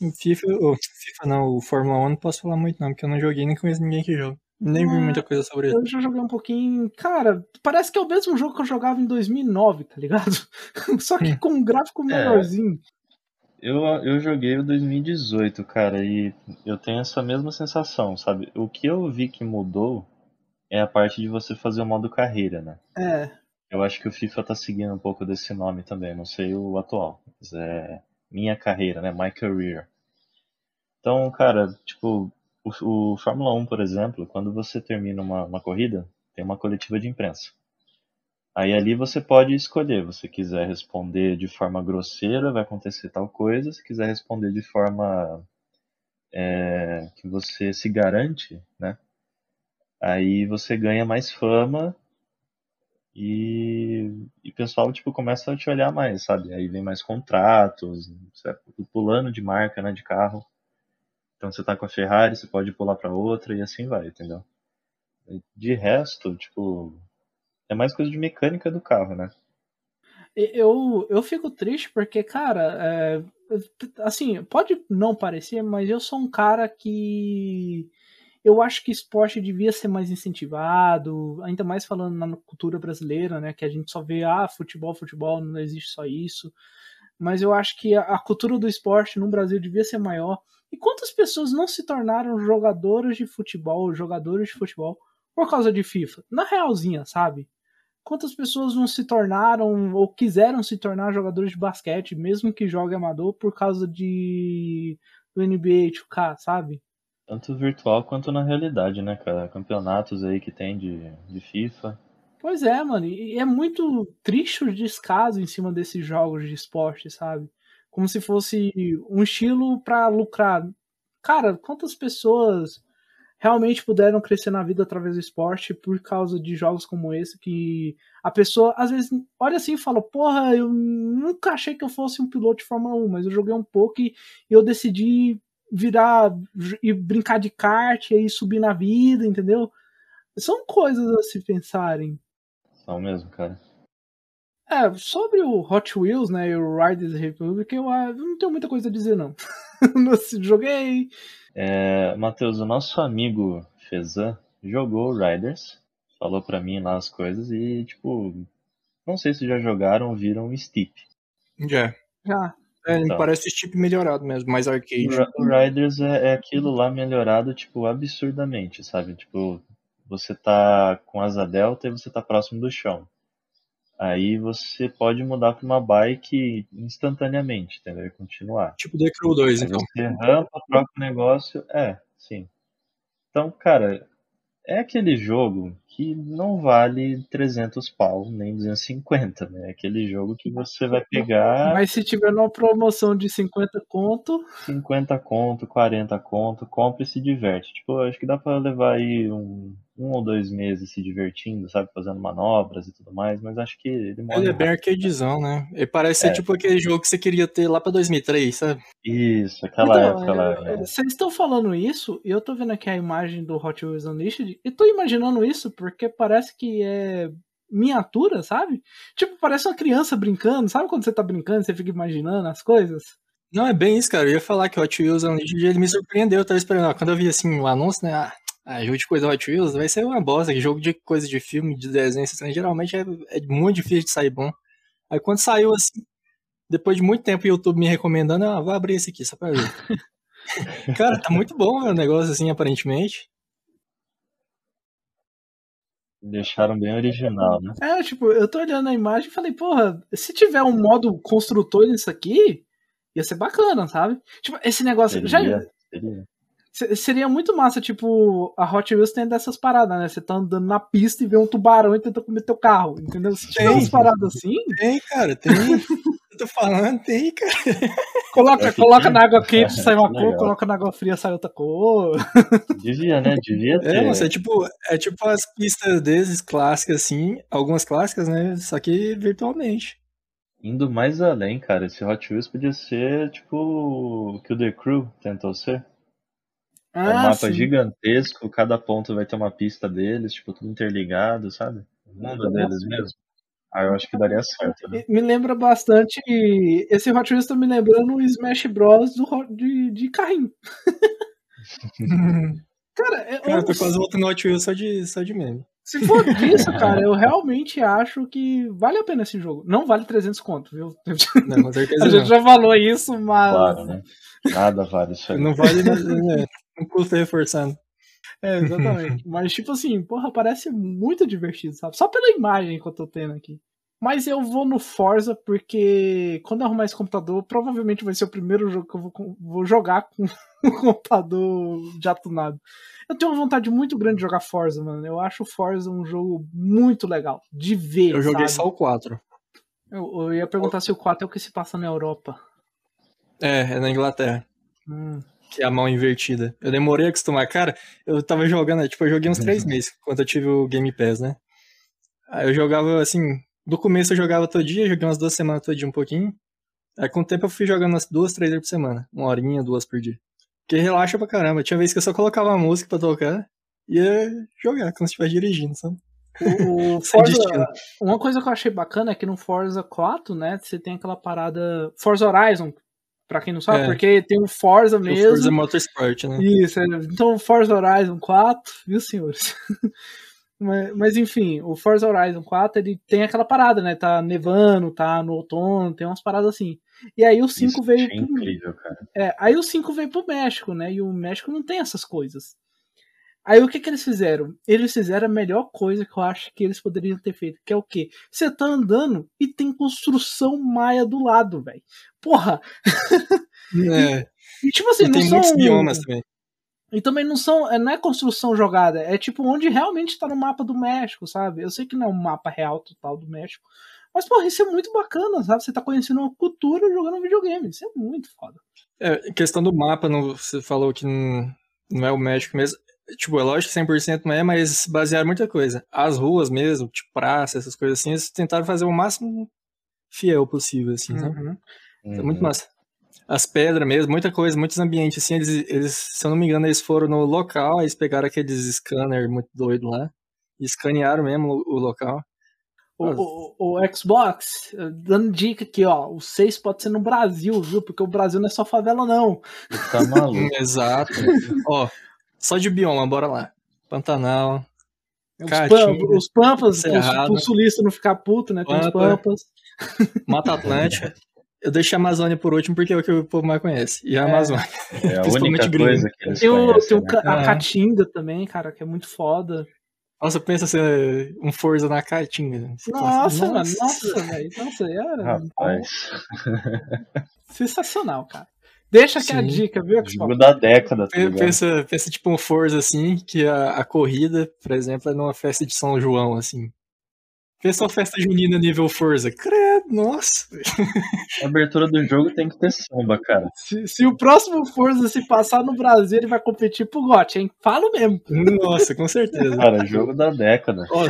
Em FIFA, oh, FIFA não, o Fórmula 1 não posso falar muito não, porque eu não joguei nem conheço ninguém que joga. Nem vi Ah, muita coisa sobre ele. Eu já joguei um pouquinho. Cara, parece que é o mesmo jogo que eu jogava em 2009, tá ligado? Só que com um gráfico melhorzinho. Eu, eu joguei o 2018, cara, e eu tenho essa mesma sensação, sabe? O que eu vi que mudou é a parte de você fazer o modo carreira, né? É. Eu acho que o FIFA tá seguindo um pouco desse nome também, não sei o atual, mas é minha carreira, né? My career. Então, cara, tipo, o, o Fórmula 1, por exemplo, quando você termina uma, uma corrida, tem uma coletiva de imprensa. Aí ali você pode escolher, você quiser responder de forma grosseira, vai acontecer tal coisa, se quiser responder de forma é, que você se garante, né? Aí você ganha mais fama e, e pessoal, tipo, começa a te olhar mais, sabe? Aí vem mais contratos, você pulando de marca, né, de carro. Então você tá com a Ferrari, você pode pular para outra e assim vai, entendeu? De resto, tipo, é mais coisa de mecânica do carro, né? Eu, eu fico triste porque, cara, é, assim, pode não parecer, mas eu sou um cara que eu acho que esporte devia ser mais incentivado, ainda mais falando na cultura brasileira, né? Que a gente só vê, ah, futebol, futebol, não existe só isso. Mas eu acho que a, cultura do esporte no Brasil devia ser maior. E quantas pessoas não se tornaram jogadoras de futebol, jogadores de futebol, por causa de FIFA? Na realzinha, sabe? Quantas pessoas não se tornaram ou quiseram se tornar jogadores de basquete, mesmo que jogue amador, por causa de do NBA 2K, sabe? Tanto virtual quanto na realidade, né, cara? Campeonatos aí que tem de, de FIFA. Pois é, mano. E é muito triste o descaso em cima desses jogos de esporte, sabe? Como se fosse um estilo para lucrar. Cara, quantas pessoas realmente puderam crescer na vida através do esporte por causa de jogos como esse que a pessoa às vezes olha assim e fala: Porra, eu nunca achei que eu fosse um piloto de Fórmula 1, mas eu joguei um pouco e eu decidi virar e brincar de kart e aí subir na vida, entendeu? São coisas a se pensarem. São mesmo, cara. É, sobre o Hot Wheels, né, e o Riders Republic, eu, eu não tenho muita coisa a dizer, não. Joguei. É, Matheus, o nosso amigo Fezan jogou Riders, falou pra mim lá as coisas e, tipo, não sei se já jogaram ou viram Steep. Já. Já. É, então, parece Steep melhorado mesmo, mais arcade. O Riders é, é aquilo lá melhorado, tipo, absurdamente, sabe? Tipo, você tá com asa delta e você tá próximo do chão. Aí você pode mudar para uma bike instantaneamente, entendeu? E continuar. Tipo The Crew 2, Aí então. Você rampa, troca o negócio. É, sim. Então, cara, é aquele jogo que não vale 300 pau, nem 250, né? É aquele jogo que você vai pegar... Mas se tiver numa promoção de 50 conto... 50 conto, 40 conto, compra e se diverte. Tipo, acho que dá pra levar aí um, um ou dois meses se divertindo, sabe? Fazendo manobras e tudo mais, mas acho que ele Ele é bem arcadezão, né? Ele parece é. ser tipo aquele jogo que você queria ter lá pra 2003, sabe? Isso, aquela então, época lá. É, vocês estão falando isso, e eu tô vendo aqui a imagem do Hot Wheels Unleashed, e tô imaginando isso porque parece que é miniatura, sabe? Tipo, parece uma criança brincando, sabe quando você tá brincando, você fica imaginando as coisas? Não, é bem isso, cara. Eu ia falar que o Hot Wheels Unleashed, ele me surpreendeu, eu tava esperando. Quando eu vi, assim, o anúncio, né, ah, ah, jogo de coisa Hot Wheels vai ser uma bosta. Jogo de coisa de filme, de desenho, assim, geralmente é, é, muito difícil de sair bom. Aí quando saiu assim, depois de muito tempo o YouTube me recomendando, ah, vou abrir esse aqui só pra ver. Cara, tá muito bom o negócio assim, aparentemente. Deixaram bem original, né? É, tipo, eu tô olhando a imagem e falei, porra, se tiver um modo construtor nisso aqui, ia ser bacana, sabe? Tipo, esse negócio. Seria, já, seria. Seria muito massa, tipo, a Hot Wheels tem dessas paradas, né? Você tá andando na pista e vê um tubarão e tenta comer teu carro, entendeu? Se tiver umas paradas assim. Tem, cara, tem. eu tô falando, tem, cara. Coloca, é coloca na água quente, sai uma cor, coloca na água fria, sai outra cor. Devia, né? Devia ter. É, nossa, é tipo, é tipo as pistas desses clássicas, assim, algumas clássicas, né? Só que virtualmente. Indo mais além, cara, esse Hot Wheels podia ser tipo o que o The Crew tentou ser. Ah, é um mapa sim. gigantesco, cada ponto vai ter uma pista deles, tipo, tudo interligado, sabe? O mundo deles mesmo. Ah, eu acho que daria certo, né? Me lembra bastante. Esse Hot Wheels tá me lembrando o Smash Bros. Do, Hot- de, de carrinho. Cara, eu, Cara, eu tô quase voltando no Hot Wheels só de, só de meme. se for disso, cara, eu realmente acho que vale a pena esse jogo. Não vale 300 conto, viu? Não, com certeza A gente não. já falou isso, mas. Claro, né? Nada vale isso aí. Não vale, mas, é, não custa reforçando. É, exatamente. Mas, tipo assim, porra, parece muito divertido, sabe? Só pela imagem que eu tô tendo aqui. Mas eu vou no Forza porque quando eu arrumar esse computador, provavelmente vai ser o primeiro jogo que eu vou, vou jogar com o computador já tunado. Eu tenho uma vontade muito grande de jogar Forza, mano. Eu acho o Forza um jogo muito legal de ver. Eu joguei sabe? só o 4. Eu, eu ia perguntar se o 4 é o que se passa na Europa. É, é na Inglaterra. Hum. Que é a mão invertida. Eu demorei a acostumar. Cara, eu tava jogando, tipo, eu joguei uns três meses, quando eu tive o Game Pass, né? Aí eu jogava, assim, do começo eu jogava todo dia, joguei umas duas semanas todo dia um pouquinho. Aí com o tempo eu fui jogando umas duas, três vezes por semana. Uma horinha, duas por dia. Porque relaxa pra caramba. Tinha vez que eu só colocava uma música pra tocar e ia jogar, como se estivesse dirigindo, sabe? O Forza, uma coisa que eu achei bacana é que no Forza 4, né, você tem aquela parada Forza Horizon, pra quem não sabe, é. porque tem o Forza mesmo. O Forza Motorsport, né? Isso, é. então Forza Horizon 4, viu, senhores? mas, mas, enfim, o Forza Horizon 4, ele tem aquela parada, né, tá nevando, tá no outono, tem umas paradas assim. E aí o 5 Isso veio. É pro... incrível, cara. É, aí o 5 veio pro México, né? E o México não tem essas coisas. Aí o que que eles fizeram? Eles fizeram a melhor coisa que eu acho que eles poderiam ter feito, que é o quê? Você tá andando e tem construção maia do lado, velho. Porra! É. E, tipo assim, e não tem são... muitos biomas também. E também não são, é, não é construção jogada, é tipo onde realmente tá no mapa do México, sabe? Eu sei que não é um mapa real total do México, mas, porra, isso é muito bacana, sabe? Você tá conhecendo uma cultura jogando um videogame. Isso é muito foda. É, questão do mapa, não, você falou que não, não é o México mesmo. Tipo, é lógico que 100% não é, mas basearam muita coisa. As ruas mesmo, tipo praça, essas coisas assim, eles tentaram fazer o máximo fiel possível, assim, uhum. Uhum. É muito massa. As pedras mesmo, muita coisa, muitos ambientes, assim, eles, eles, se eu não me engano, eles foram no local, eles pegaram aqueles scanner muito doido lá, e escanearam mesmo o, o local. O, o, o, Xbox, dando dica aqui, ó. O 6 pode ser no Brasil, viu? Porque o Brasil não é só favela, não. Tá maluco. Exato. ó, só de bioma, bora lá. Pantanal. Os, Caatinga, os Pampas, o sulista não ficar puto, né? Tem Pampa, os Pampas. Mata Atlântica. Eu deixo a Amazônia por último porque é o que o povo mais conhece. E a é. Amazônia. É a única coisa que eles tem, o, tem né? a Caatinga também, cara, que é muito foda. Nossa, pensa ser um Forza na Caatinga. Nossa, mano, nossa, velho. Nossa, é... Rapaz. Sensacional, cara. Deixa aqui Sim. a dica, viu? Jogo da década. Tá pensa, pensa tipo um Forza assim, que a, a corrida, por exemplo, é numa festa de São João, assim. Pensa uma festa junina nível Forza. Credo, nossa. A abertura do jogo tem que ter samba, cara. Se, se, o próximo Forza se passar no Brasil, ele vai competir pro GOT, hein? Falo mesmo. Nossa, com certeza. Cara, jogo da década. Ó,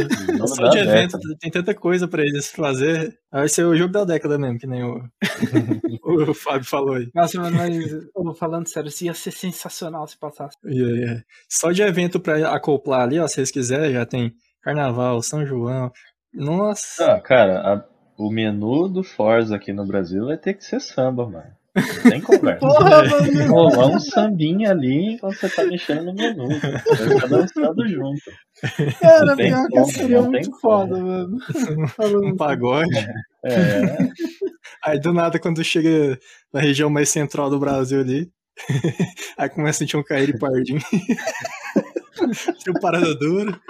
só de evento, década. tem tanta coisa pra eles fazer. Vai ser o jogo da década mesmo, que nem o, o Fábio falou aí. Nossa, mas falando sério, isso ia ser sensacional se passasse. Yeah, yeah. Só de evento pra acoplar ali, ó, se vocês quiserem, já tem Carnaval, São João, nossa. Ah, cara, a, o menu do Forza aqui no Brasil vai ter que ser samba, mano. Não tem conversa. Porra, mano. Rolar um sambinha ali enquanto você tá mexendo no menu. Vai ficar dançando junto. Cara, pior que seria muito foda, mano. Um pagode. É. Aí do nada, quando chega na região mais central do Brasil ali, aí começa a sentir um cair de pardinho. Tinha parada dura.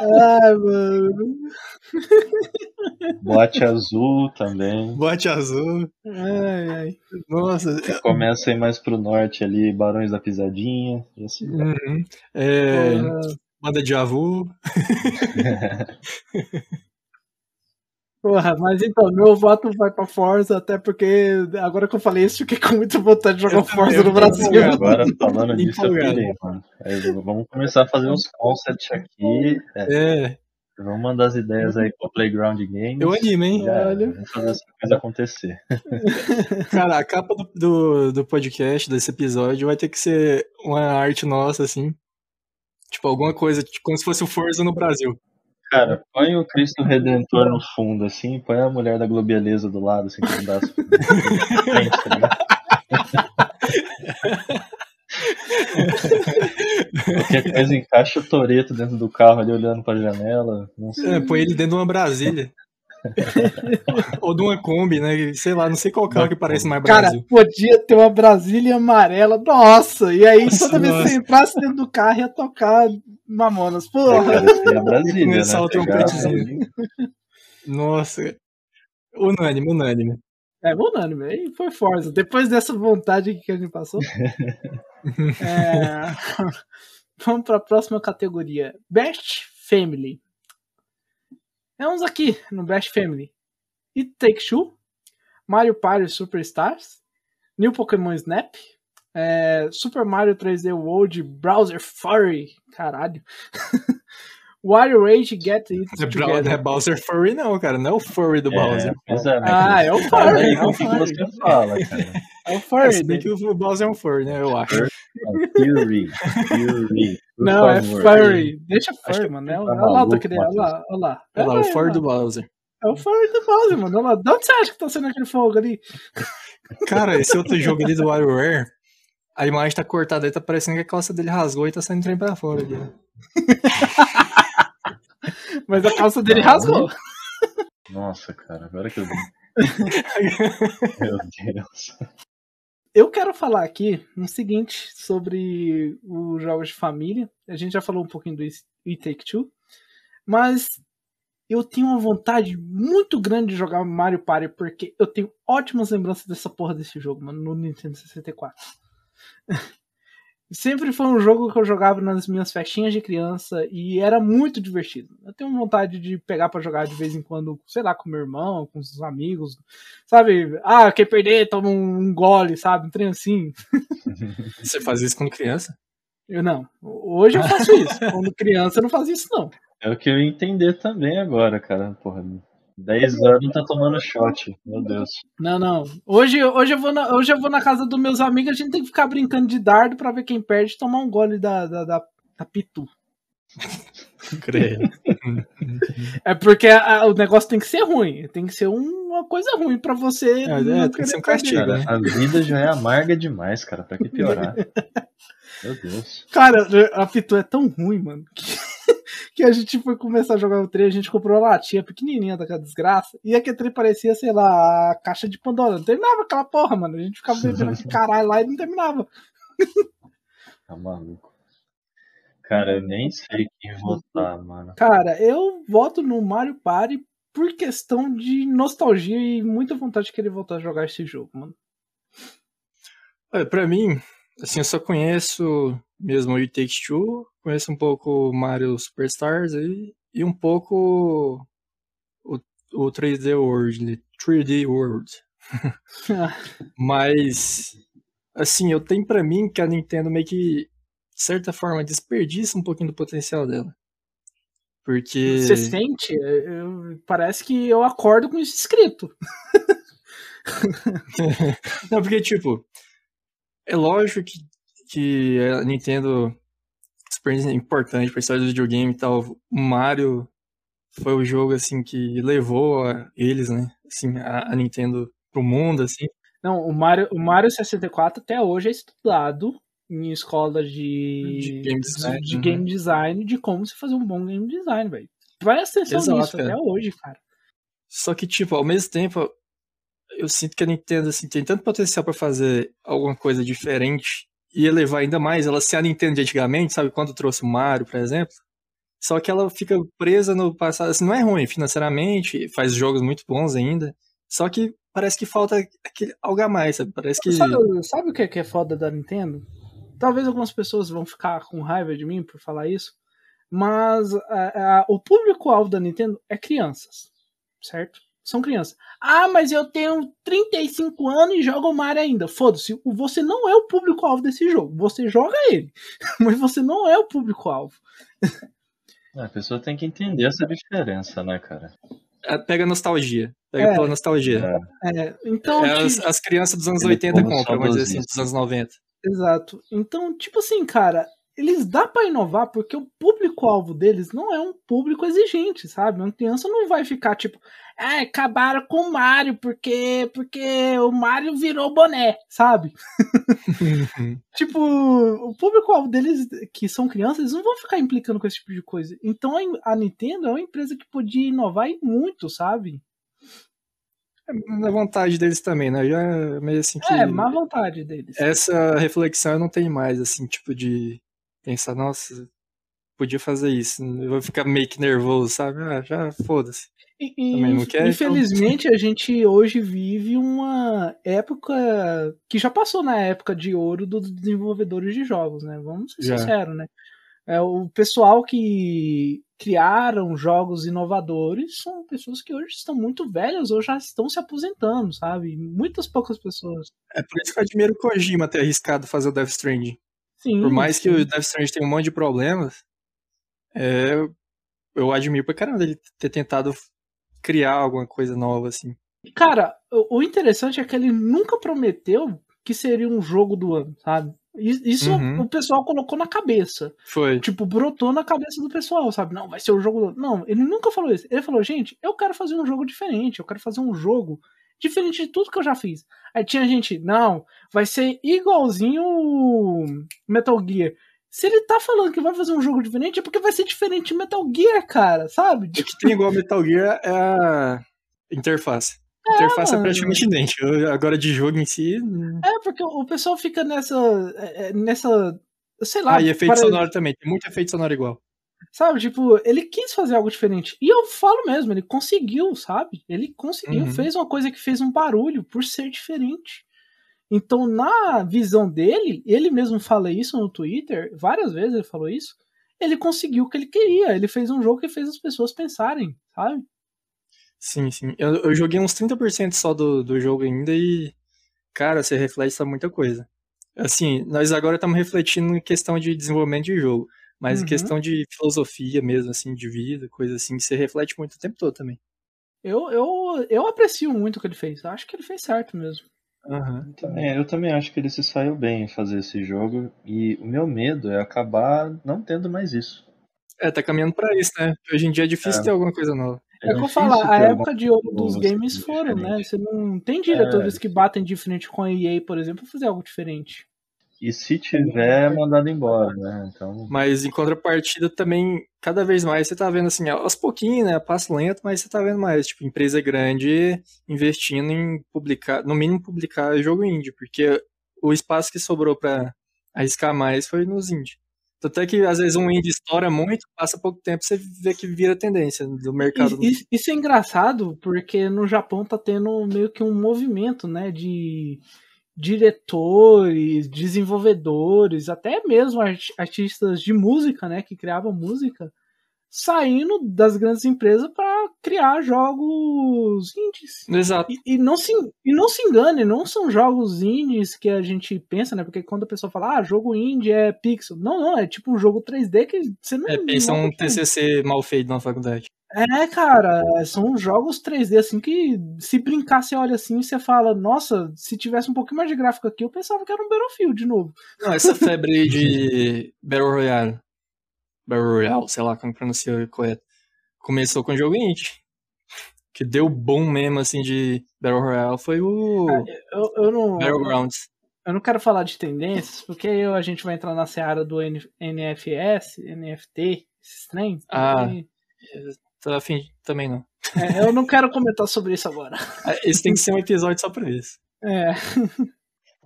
Ai, mano. Boate azul também. Boate azul. Ai, ai. Nossa. Começa a ir mais pro norte ali, Barões da Pisadinha. E assim. Uhum. É, Banda de Avu. Porra, mas então, meu voto vai pra Forza, até porque agora que eu falei isso, fiquei com muita vontade de jogar eu Forza no Brasil. Agora, falando disso, eu pirei, mano. Aí, vamos começar a fazer uns concepts aqui. É. é. Vamos mandar as ideias aí pro Playground Games. Eu animo, hein? Olha. Vamos fazer essa coisa acontecer. Cara, a capa do, do, do podcast, desse episódio, vai ter que ser uma arte nossa, assim. Tipo, alguma coisa, tipo, como se fosse o Forza no Brasil. Cara, põe o Cristo Redentor no fundo, assim, põe a mulher da Globialeza do lado, assim, com o braço frente, tá Qualquer coisa encaixa o Toreto dentro do carro ali olhando pra janela. Não sei. É, põe ele dentro de uma Brasília. Ou de uma Kombi, né? Sei lá, não sei qual carro que parece mais Brasil. Cara, podia ter uma Brasília amarela. Nossa! E aí, toda vez que você entrasse dentro do carro, ia tocar Mamonas. Porra! É, a Brasília, Começar né? o trompetezinho. Nossa. Unânime, unânime. É, unânime. Aí foi Forza. Depois dessa vontade que a gente passou. é... Vamos para a próxima categoria. Best Family. É uns aqui no Best Family. It Take Two, Mario Party Superstars, New Pokémon Snap, é, Super Mario 3D World Browser Furry, caralho, Wario Rage Get It Não é, Together. não é Bowser Furry, não, cara. Não é o Furry do Bowser. é, mas Ah, é o Furry, é o que você fala, cara. É o É, Furry. se bem né? que o Bowser é um Furry, né? Eu acho. Fury, Fury. Não, é. Furry. Deixa Furry, mano. É, tá olha lá, tô querendo. Olha lá, olha lá. Olha lá, o É, Furry do. Bowser. É o Furry do Bowser, mano. Olha lá. De onde você acha que tá sendo aquele fogo ali? Cara, esse outro jogo ali do WarioWare, a imagem tá cortada aí, tá parecendo que a calça dele rasgou e tá saindo trem pra fora ali. né? Mas a calça dele rasgou. Nossa, cara, agora que eu vi. Meu Deus. Eu quero falar aqui o seguinte sobre os jogos de família. A gente já falou um pouquinho do We Take Two, mas eu tenho uma vontade muito grande de jogar Mario Party porque eu tenho ótimas lembranças dessa porra desse jogo, mano, no Nintendo 64. Sempre foi um jogo que eu jogava nas minhas festinhas de criança e era muito divertido. Eu tenho vontade de pegar pra jogar de vez em quando, sei lá, com meu irmão, com os amigos, sabe? Ah, quer perder, toma um gole, sabe? Um trem assim. Você fazia isso quando criança? Eu não. Hoje eu faço isso. Quando criança eu não fazia isso, não. É o que eu ia entender também agora, cara. Porra, 10 anos tá tomando shot. Meu Deus. Não, não. Hoje, hoje, eu, vou na, hoje eu vou na casa dos meus amigos, a gente tem que ficar brincando de dardo pra ver quem perde e tomar um gole da, da, da, da pitu. Creio. É porque a- o negócio tem que ser ruim. Tem que ser um- uma coisa ruim pra você. É, não é, tem que ser um castigo. Cara, né? a vida já é amarga demais, cara. Pra que piorar? Meu Deus. Cara, a Pitu é tão ruim, mano, que, que a gente foi começar a jogar o trem, a gente comprou uma latinha pequenininha daquela desgraça, e aquele trem parecia, sei lá, a caixa de Pandora. Não terminava aquela porra, mano. A gente ficava bebendo aquele caralho lá e não terminava. Tá maluco. Cara, eu nem sei quem votar, mano. Cara, eu voto no Mario Party por questão de nostalgia e muita vontade de querer voltar a jogar esse jogo, mano. Olha, pra mim, assim, eu só conheço mesmo o It Takes Two, conheço um pouco o Mario Superstars aí, e um pouco o, o 3D World, né? 3D World. Mas, assim, eu tenho pra mim que a Nintendo meio que, de certa forma, desperdiça um pouquinho do potencial dela. Porque. Você sente? Eu- parece que eu acordo com isso escrito. Não, porque, tipo, é lógico que, que a Nintendo é super importante pra história do videogame e tal. O Mario foi o jogo, assim, que levou a eles, né? Assim, a, a Nintendo pro mundo, assim. Não, o Mario, o Mario 64 até hoje é estudado em escola de, De game design, de uhum. game design, de como se fazer um bom game design, velho. Presta atenção Exato, nisso cara. até hoje, cara. Só que, tipo, ao mesmo tempo, eu sinto que a Nintendo, assim, tem tanto potencial pra fazer alguma coisa diferente e elevar ainda mais ela ser a Nintendo de antigamente, sabe? Quando trouxe o Mario, por exemplo. Só que ela fica presa no passado. Assim, não é ruim financeiramente, faz jogos muito bons ainda. Só que parece que falta aquele, algo a mais, sabe? Parece que. Sabe, sabe o que é, é foda da Nintendo? Talvez algumas pessoas vão ficar com raiva de mim por falar isso, mas a- a- o público-alvo da Nintendo é crianças, certo? São crianças. Ah, mas eu tenho 35 anos e jogo Mario ainda. Foda-se, o- você não é o público-alvo desse jogo. Você joga ele, mas você não é o público-alvo. É, A pessoa tem que entender essa diferença, né, cara? é, pega nostalgia. Pega É. pela nostalgia. É, É, então, É, as, tipo, as crianças dos anos Ele 80 como compram, vamos dizer assim, dos anos 90. Exato. Então, tipo assim, cara, eles dá pra inovar porque o público-alvo deles não é um público exigente, sabe? Uma criança não vai ficar tipo, ah, acabaram com o Mario porque porque o Mario virou boné, sabe? Tipo, o público-alvo deles, que são crianças, eles não vão ficar implicando com esse tipo de coisa. Então a Nintendo é uma empresa que podia inovar e muito, sabe? Na vontade deles também, né? Já é meio assim que. É, má vontade deles. Essa reflexão eu não tenho mais, assim, tipo, de pensar, nossa, podia fazer isso. Eu vou ficar meio que nervoso, sabe? Ah, já foda-se. Então. infelizmente, a gente hoje vive uma época que já passou na época de ouro dos desenvolvedores de jogos, né? Vamos ser Já. sinceros, né? É, o pessoal que criaram jogos inovadores são pessoas que hoje estão muito velhas ou já estão se aposentando, sabe? Muitas poucas pessoas. É por isso que eu admiro o Kojima ter arriscado fazer o Death Stranding. Sim, Por mais que sim. o Death Stranding tenha um monte de problemas, é, eu admiro pra caramba ele ter tentado criar alguma coisa nova, assim. Cara, o interessante é que ele nunca prometeu que seria um jogo do ano, sabe? Isso uhum. o pessoal colocou na cabeça. Foi. Tipo, brotou na cabeça do pessoal, sabe? Não, vai ser o jogo do... Não, ele nunca falou isso. Ele falou, gente, eu quero fazer um jogo diferente. Eu quero fazer um jogo diferente de tudo que eu já fiz. Aí tinha gente, não, vai ser igualzinho Metal Gear. Se ele tá falando que vai fazer um jogo diferente, é porque vai ser diferente de Metal Gear, cara, sabe? O que tem igual Metal Gear é a interface. A interface é, é praticamente idêntica. Agora de jogo em si. É, porque o pessoal fica nessa. É, é, nessa. Sei lá. Ah, e efeito para... sonoro também. Tem muito efeito sonoro igual. Sabe, tipo, ele quis fazer algo diferente. E eu falo mesmo, ele conseguiu, sabe? Ele conseguiu, uhum. fez uma coisa que fez um barulho por ser diferente. Então, na visão dele, ele mesmo fala isso no Twitter, várias vezes ele falou isso. Ele conseguiu o que ele queria. Ele fez um jogo que fez as pessoas pensarem, sabe? Sim, sim. Eu, eu joguei uns 30% só do, do jogo ainda e, cara, você reflete muita coisa. Assim, nós agora estamos refletindo em questão de desenvolvimento de jogo. Mas uhum. questão de filosofia mesmo, assim, de vida, coisa assim, que você reflete muito o tempo todo também. Eu, eu, eu aprecio muito o que ele fez. Acho que ele fez certo mesmo. Uhum. Eu, também, eu também acho que ele se saiu bem em fazer esse jogo. E o meu medo é acabar não tendo mais isso. É, tá caminhando para isso, né? Hoje em dia é difícil é. ter alguma coisa nova. É, é que eu falar, a época de ouro dos games foram, né? Você não tem diretores é. que batem de frente com a EA, por exemplo, pra fazer algo diferente. E se tiver, é mandado embora, né? Então... Mas em contrapartida também, cada vez mais você tá vendo assim, aos pouquinhos, né? Passo lento, mas você tá vendo mais, tipo, empresa grande investindo em publicar, no mínimo publicar jogo indie, porque o espaço que sobrou para arriscar mais foi nos indie. Tanto é que às vezes um indie estoura muito, passa pouco tempo, você vê que vira tendência do mercado. Isso, isso é engraçado, porque no Japão tá tendo meio que um movimento, né, de diretores, desenvolvedores, até mesmo artistas de música, né, que criavam música, saindo das grandes empresas para criar jogos indies. Exato. E, e, não se, e não se engane, não são jogos indies que a gente pensa, né? Porque quando a pessoa fala, ah, jogo indie é pixel. Não, não, é tipo um jogo 3D que você não. É, pensa um TCC mal feito na faculdade. É, cara, são jogos 3D assim que se brincar, você olha assim e você fala, nossa, se tivesse um pouquinho mais de gráfico aqui, eu pensava que era um Battlefield de novo. Não, essa febre aí de Battle Royale, Battle Royale, sei lá como pronuncia correto, começou com o jogo indie. Que deu bom mesmo, assim, de Battle Royale foi o ah, eu, eu não, Battlegrounds. Eu não quero falar de tendências, porque aí a gente vai entrar na seara do NFS, NFT, esses trem. Ah, tô afim também não. É, eu não quero comentar sobre isso agora. É, esse tem que ser um episódio só pra isso. É.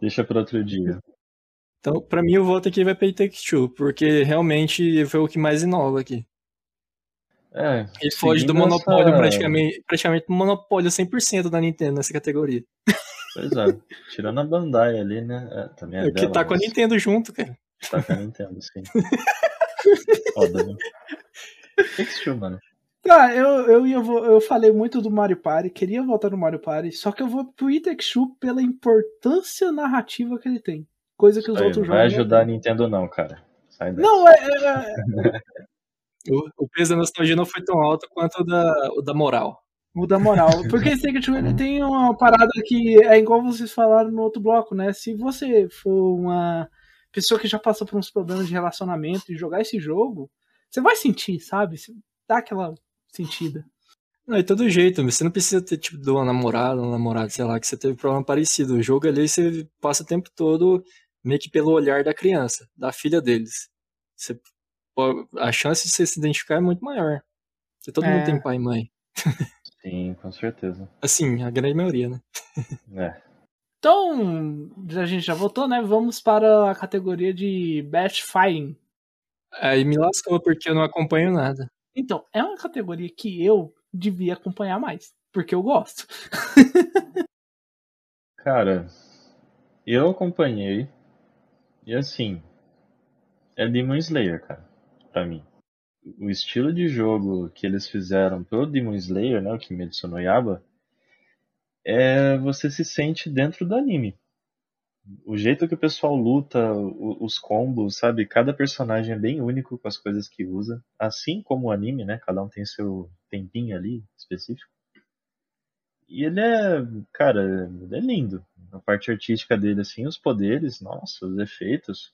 Deixa para outro dia. Então, pra mim, o voto aqui vai pra Take Two, porque realmente foi o que mais inova aqui. É, Ele foge do monopólio essa... praticamente, praticamente monopólio 100% da Nintendo nessa categoria. Pois é, tirando a Bandai ali, né? É, também é, é que dela, tá mas... com a Nintendo junto, cara. Tá com a Nintendo, sim. Foda, né? Take mano. Tá, eu, eu, eu, eu falei muito do Mario Party, queria voltar no Mario Party, só que eu vou pro Itexu pela importância narrativa que ele tem. Coisa que os Aí, outros jogos. Vai ajudar a Nintendo, não, cara. Sai daí. Não, é. é... é. o, o, peso da nostalgia não foi tão alto quanto o da, o da moral. O da moral. Porque esse Take ele tem uma parada que é igual vocês falaram no outro bloco, né? Se você for uma pessoa que já passou por uns problemas de relacionamento e jogar esse jogo, você vai sentir, sabe? Dá aquela sentida. Não, é todo jeito, você não precisa ter, tipo, de uma namorada, um namorado, sei lá, que você teve problema parecido. O jogo ali você passa o tempo todo meio que pelo olhar da criança, da filha deles. Você, a chance de você se identificar é muito maior. Porque todo é. mundo tem pai e mãe. Sim, com certeza. Assim, a grande maioria, né? É. Então, a gente já voltou, né? Vamos para a categoria de Best Fighting. Aí me lascou porque eu não acompanho nada. Então, é uma categoria que eu devia acompanhar mais, porque eu gosto. Cara, eu acompanhei e assim, é Demon Slayer, cara, pra mim. O estilo de jogo que eles fizeram pro Demon Slayer, né, o Kimetsu no Yaba, é você se sente dentro do anime. O jeito que o pessoal luta, os combos, sabe? Cada personagem é bem único com as coisas que usa. Assim como o anime, né? Cada um tem seu tempinho ali específico. E ele é, cara, ele é lindo. A parte artística dele, assim, os poderes, nossa, os efeitos.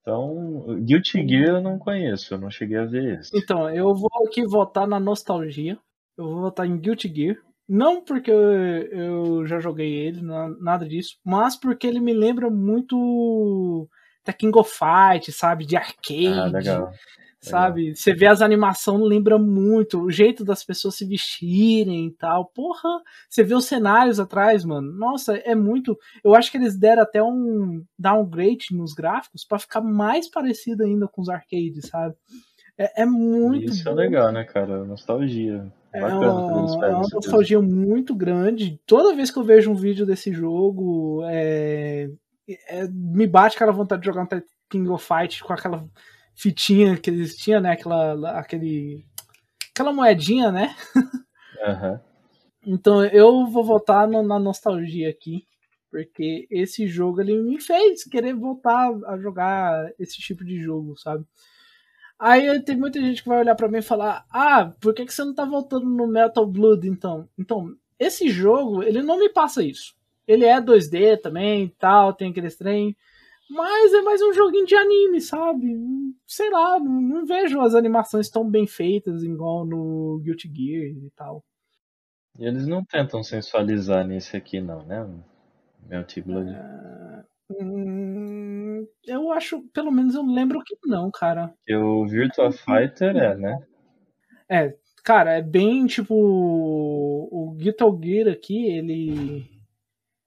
Então, Guilty Gear eu não conheço, eu não cheguei a ver esse. Então, eu vou aqui votar na nostalgia. Eu vou votar em Guilty Gear. Não porque eu, eu já joguei ele, nada disso, mas porque ele me lembra muito The King of Fight, sabe? De arcade. Ah, legal. Sabe? Você vê as animações, lembra muito. O jeito das pessoas se vestirem e tal. Porra, você vê os cenários atrás, mano. Nossa, é muito. Eu acho que eles deram até um downgrade nos gráficos para ficar mais parecido ainda com os arcades, sabe? É, é muito. Isso é bom. é legal, né, cara? Nostalgia. É uma, é uma nostalgia muito grande. Toda vez que eu vejo um vídeo desse jogo, é, é, me bate aquela vontade de jogar um King of Fight com aquela fitinha que eles tinham, né? Aquela, aquele, aquela moedinha, né? Uhum. então eu vou voltar no, na nostalgia aqui, porque esse jogo ele me fez querer voltar a jogar esse tipo de jogo, sabe? Aí tem muita gente que vai olhar para mim e falar: Ah, por que, que você não tá voltando no Metal Blood então? Então, esse jogo, ele não me passa isso. Ele é 2D também tal, tem aquele trem. Mas é mais um joguinho de anime, sabe? Sei lá, não, não vejo as animações tão bem feitas igual no Guilty Gear e tal. E eles não tentam sensualizar nesse aqui, não, né? Melty Blood. É... Hum, eu acho, pelo menos eu lembro que não, cara. Que o Virtua Fighter é, né? É, cara, é bem tipo. O Guitar Gear aqui, ele.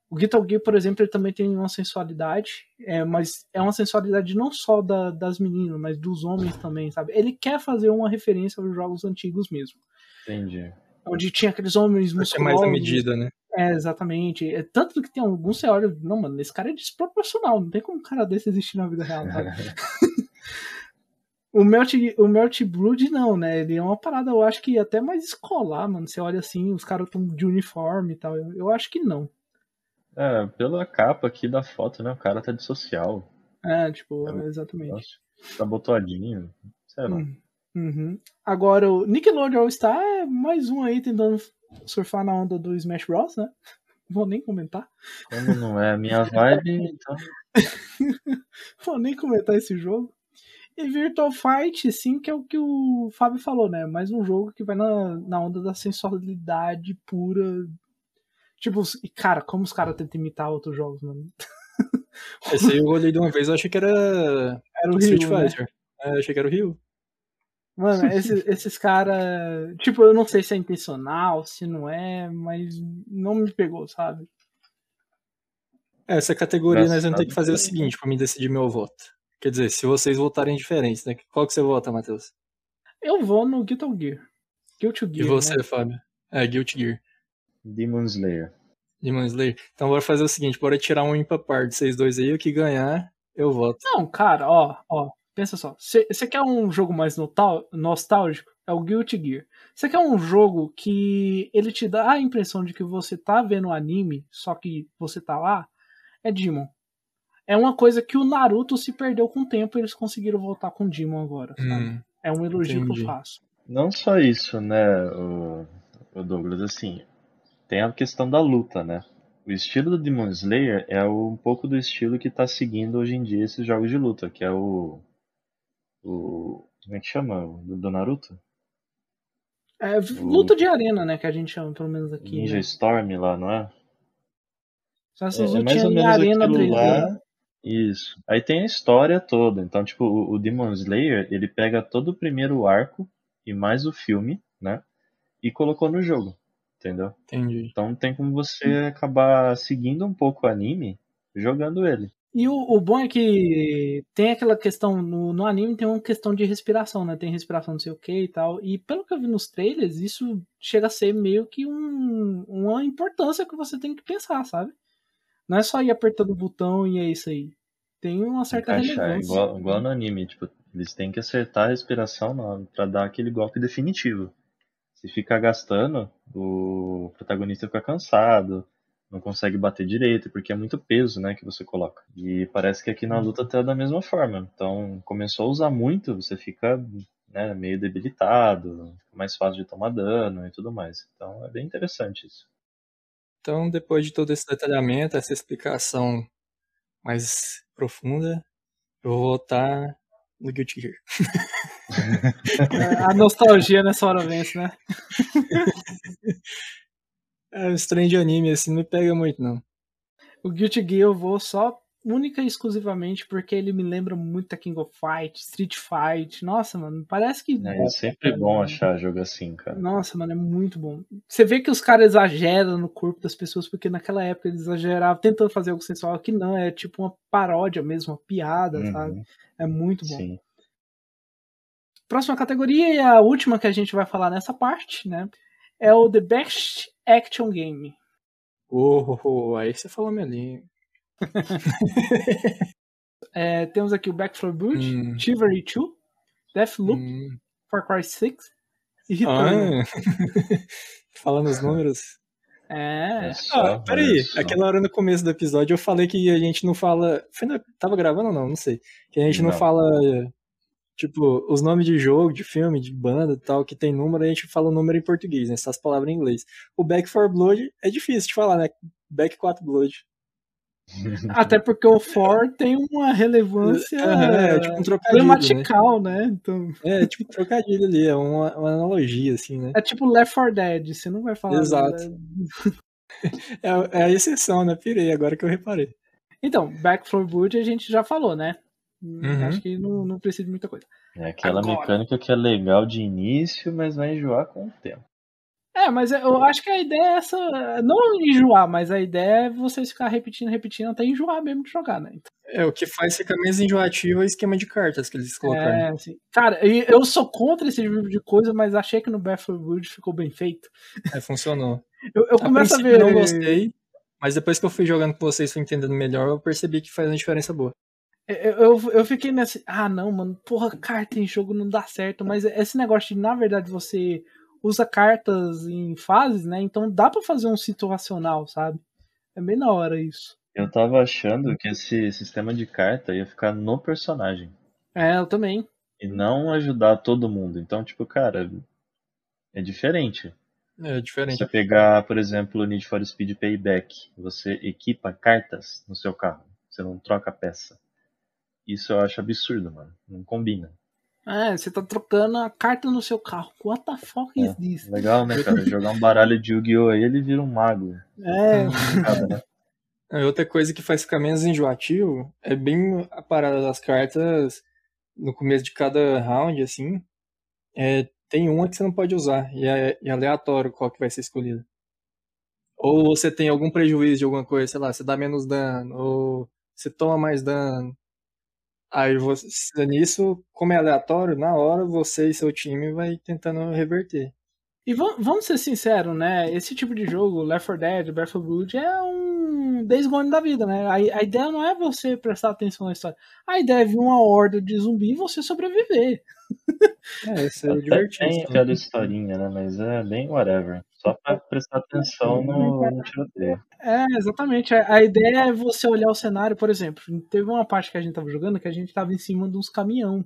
O Guitar Gear, por exemplo, ele também tem uma sensualidade, é, mas é uma sensualidade não só da, das meninas, mas dos homens também, sabe? Ele quer fazer uma referência aos jogos antigos mesmo. Entendi. Onde tinha aqueles homens musculosos. É mais a medida, né? É, exatamente. É, tanto que tem alguns você olha, não, mano, esse cara é desproporcional, não tem como um cara desse existir na vida real, sabe? o Melt, o Melt Blood não, né? Ele é uma parada, eu acho que até mais escolar, mano. Você olha assim, os caras estão de uniforme e tal. Eu, eu, acho que não. É, pela capa aqui da foto, né? O cara tá de social. É, tipo, é, exatamente. Tá botoadinho. Sei lá. Hum, uhum. Agora, o Nickelodeon All Star é mais um aí tentando surfar na onda do Smash Bros, né? Vou nem comentar. Como não é a minha vibe, então. Vou nem comentar esse jogo. E Virtual Fight, sim, que é o que o Fábio falou, né? Mais um jogo que vai na, na onda da sensualidade pura. Tipo, e cara, como os caras tentam imitar outros jogos, mano. Esse aí eu olhei de uma vez, eu achei que era. Era o Street Rio, né? Fighter. Né? É, achei que era o Rio. Mano, esses, esses caras. Tipo, eu não sei se é intencional, se não é, mas não me pegou, sabe? Essa categoria nós vamos ter que fazer o seguinte pra mim decidir meu voto. Quer dizer, se vocês votarem diferentes, né? Qual que você vota, Matheus? Eu vou no Guilty Gear. Guilty Gear. E você, né? Fábio? É, Guilty Gear. Demon Slayer. Demon Slayer. Então bora fazer o seguinte, bora tirar um ímpar par de vocês dois aí, o que ganhar, eu voto. Não, cara, ó, ó. Pensa só, você quer um jogo mais nostálgico? É o Guilty Gear. Você quer um jogo que ele te dá a impressão de que você tá vendo anime, só que você tá lá? É Demon. É uma coisa que o Naruto se perdeu com o tempo e eles conseguiram voltar com o Demon agora. Hum, é um elogio entendi. que eu faço. Não só isso, né, o, o Douglas, assim, tem a questão da luta, né? O estilo do Demon Slayer é um pouco do estilo que tá seguindo hoje em dia esses jogos de luta, que é o o. Como é que chama? Do, do Naruto? É, luta o... de arena, né? Que a gente chama, pelo menos aqui. Ninja né? Storm lá, não é? Só essas é, é mais ou menos arena lá. Isso. Aí tem a história toda. Então, tipo, o, o Demon Slayer, ele pega todo o primeiro arco e mais o filme, né? E colocou no jogo. Entendeu? Entendi. Então tem como você acabar seguindo um pouco o anime jogando ele. E o, o, bom é que tem aquela questão, no, no anime tem uma questão de respiração, né? Tem respiração não sei o que e tal. E pelo que eu vi nos trailers, isso chega a ser meio que um, uma importância que você tem que pensar, sabe? Não é só ir apertando o botão e é isso aí. Tem uma certa Encaixar, relevância. Igual, igual no anime, tipo, eles têm que acertar a respiração para dar aquele golpe definitivo. Se ficar gastando, o protagonista fica cansado, não consegue bater direito, porque é muito peso, né, que você coloca. E parece que aqui na luta tá da mesma forma. Então, começou a usar muito, você fica né, meio debilitado, mais fácil de tomar dano e tudo mais. Então, é bem interessante isso. Então, depois de todo esse detalhamento, essa explicação mais profunda, eu vou voltar no Guilty Gear. A nostalgia nessa hora vence, né? É, os trem de anime assim não me pega muito, não. O Guilty Gear eu vou só única e exclusivamente porque ele me lembra muito a King of Fight, Street Fight. Nossa, mano, parece que. É, é sempre bom achar jogo assim, cara. Nossa, mano, é muito bom. Você vê que os caras exageram no corpo das pessoas, porque naquela época eles exageravam tentando fazer algo sensual, que não, é tipo uma paródia mesmo, uma piada, uhum. sabe? É muito bom. Sim. Próxima categoria e a última que a gente vai falar nessa parte, né? É o The Best Action Game. Oh, oh, oh aí você falou minha língua. é, temos aqui o Back 4 Blood, hum. Chivalry 2, Deathloop, hum. Far Cry 6 e. Ah. Falando os números. É. Ah, peraí, aquela hora no começo do episódio eu falei que a gente não fala. Tava gravando ou não? Não sei. Que a gente não, não fala Tipo, os nomes de jogo, de filme, de banda e tal, que tem número, a gente fala o número em português, né? Essas palavras em inglês. O Back 4 Blood é difícil de falar, né? Back 4 Blood. Até porque o for tem uma relevância é, é tipo um trocadilho, gramatical, né? né? Então... É, tipo um trocadilho ali, é uma, uma, analogia, assim, né? É tipo Left 4 Dead, você não vai falar. Exato. é, é, a exceção, né? Pirei, agora que eu reparei. Então, Back 4 Blood a gente já falou, né? Uhum. Acho que não, não precisa de muita coisa. É aquela Agora. mecânica que é legal de início, mas vai enjoar com o tempo. É, mas eu acho que a ideia é essa. Não enjoar, mas a ideia é vocês ficar repetindo, repetindo até enjoar mesmo de jogar, né? Então... É, o que faz ficar menos enjoativo é o esquema de cartas que eles colocaram. É, assim. Cara, eu sou contra esse tipo de coisa, mas achei que no Battlefield ficou bem feito. É, funcionou. eu, eu começo a, a ver. Eu não gostei, mas depois que eu fui jogando com vocês, fui entendendo melhor, eu percebi que faz uma diferença boa. Eu, eu, eu, fiquei nessa. Ah, não, mano. Porra, carta em jogo não dá certo. Mas esse negócio de, na verdade, você usa cartas em fases, né? Então dá para fazer um situacional, sabe? É bem na hora isso. Eu tava achando que esse sistema de carta ia ficar no personagem. É, eu também. E não ajudar todo mundo. Então, tipo, cara, é diferente. É diferente. Você pegar, por exemplo, o Need for Speed Payback, você equipa cartas no seu carro. Você não troca peça. Isso eu acho absurdo, mano. Não combina. É, você tá trocando a carta no seu carro. What the fuck is é, this? Legal, né, cara? Jogar um baralho de Yu-Gi-Oh! aí, ele vira um mago. É. Né? é. Outra coisa que faz ficar menos enjoativo é bem a parada das cartas no começo de cada round, assim. É, tem uma que você não pode usar e é, é aleatório qual que vai ser escolhida. Ou você tem algum prejuízo de alguma coisa, sei lá, você dá menos dano, ou você toma mais dano. Aí você, nisso, como é aleatório, na hora você e seu time vai tentando reverter. E vamos ser sinceros, né? Esse tipo de jogo, Left 4 Dead, 4 Blood, é um Days Gone da vida, né? A, a, ideia não é você prestar atenção na história. A ideia é vir uma horda de zumbi e você sobreviver. É, isso é divertido. Tem aquela historinha, né? Mas é bem whatever. Só pra prestar atenção no, no tiroteio. É, exatamente. A, a, ideia é você olhar o cenário, por exemplo. Teve uma parte que a gente tava jogando que a gente tava em cima de uns caminhão.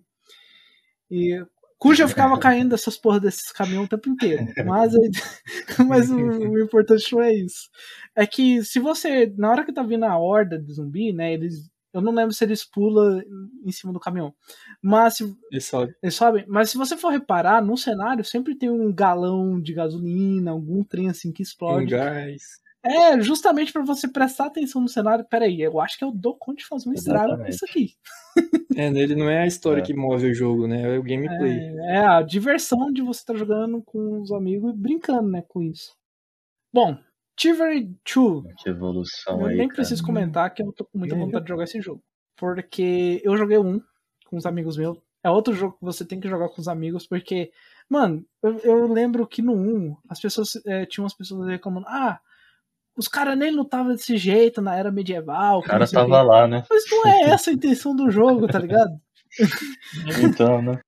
E cuja eu ficava caindo dessas porras desses caminhões o tempo inteiro. Mas, mas o, o, importante não é isso. É que se você, na hora que tá vindo a horda de zumbi, né, eles eu não lembro se eles pulam em cima do caminhão. Mas se, eles sobem. Eles sobem. Mas se você for reparar, no cenário sempre tem um galão de gasolina, algum trem assim que explode. Um gás. É, justamente para você prestar atenção no cenário. Peraí, eu acho que eu dou conta de fazer um estrago com isso aqui. É, nele não é a história é. que move o jogo, né? É o gameplay. É, é a diversão de você estar tá jogando com os amigos e brincando, né, com isso. Bom, Chivalry 2. Que evolução eu aí. nem preciso comentar que eu tô com muita vontade de jogar esse jogo. Porque eu joguei um com os amigos meus. É outro jogo que você tem que jogar com os amigos, porque, mano, eu, eu lembro que no 1, as pessoas é, tinham as pessoas reclamando, ah, os caras nem lutavam desse jeito na era medieval. O cara tava lá, né? Mas não é essa a intenção do jogo, tá ligado? Então, né?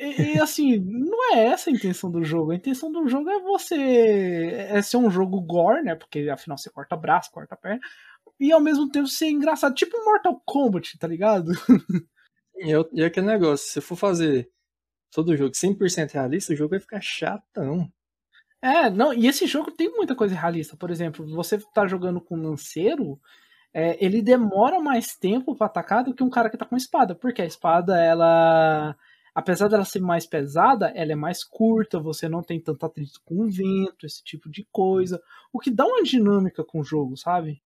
E, e, assim, não é essa a intenção do jogo. A intenção do jogo é você. É ser um jogo gore, né? Porque afinal você corta braço, corta perna. E ao mesmo tempo ser engraçado. Tipo Mortal Kombat, tá ligado? E, eu, e aquele negócio, se for fazer todo jogo 100% realista, o jogo vai ficar chatão. É, não, e esse jogo tem muita coisa realista. Por exemplo, você tá jogando com um lanceiro, é, ele demora mais tempo para atacar do que um cara que tá com espada. Porque a espada, ela. Apesar dela ser mais pesada, ela é mais curta, você não tem tanto atrito com o vento, esse tipo de coisa. O que dá uma dinâmica com o jogo, sabe?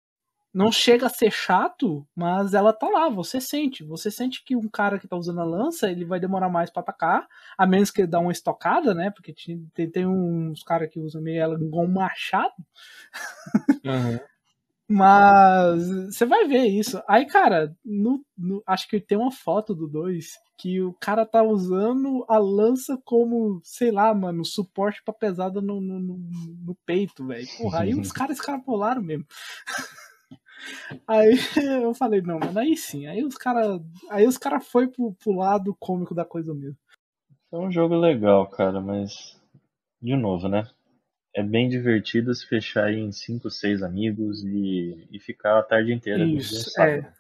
não chega a ser chato, mas ela tá lá, você sente. Você sente que um cara que tá usando a lança, ele vai demorar mais para atacar, a menos que ele dá uma estocada, né? Porque tem, tem uns caras que usam meio ela igual um machado. Uhum. Mas você vai ver isso. Aí, cara, no, no, acho que tem uma foto do 2 que o cara tá usando a lança como, sei lá, mano, suporte pra pesada no, no, no, peito, velho. Porra, aí os caras escarapolaram mesmo. Aí eu falei, não, mano, aí sim. Aí os caras. Aí os cara foi pro, pro lado cômico da coisa mesmo. É um jogo legal, cara, mas. De novo, né? É bem divertido se fechar em 5, 6 amigos e, e ficar a tarde inteira Isso, é.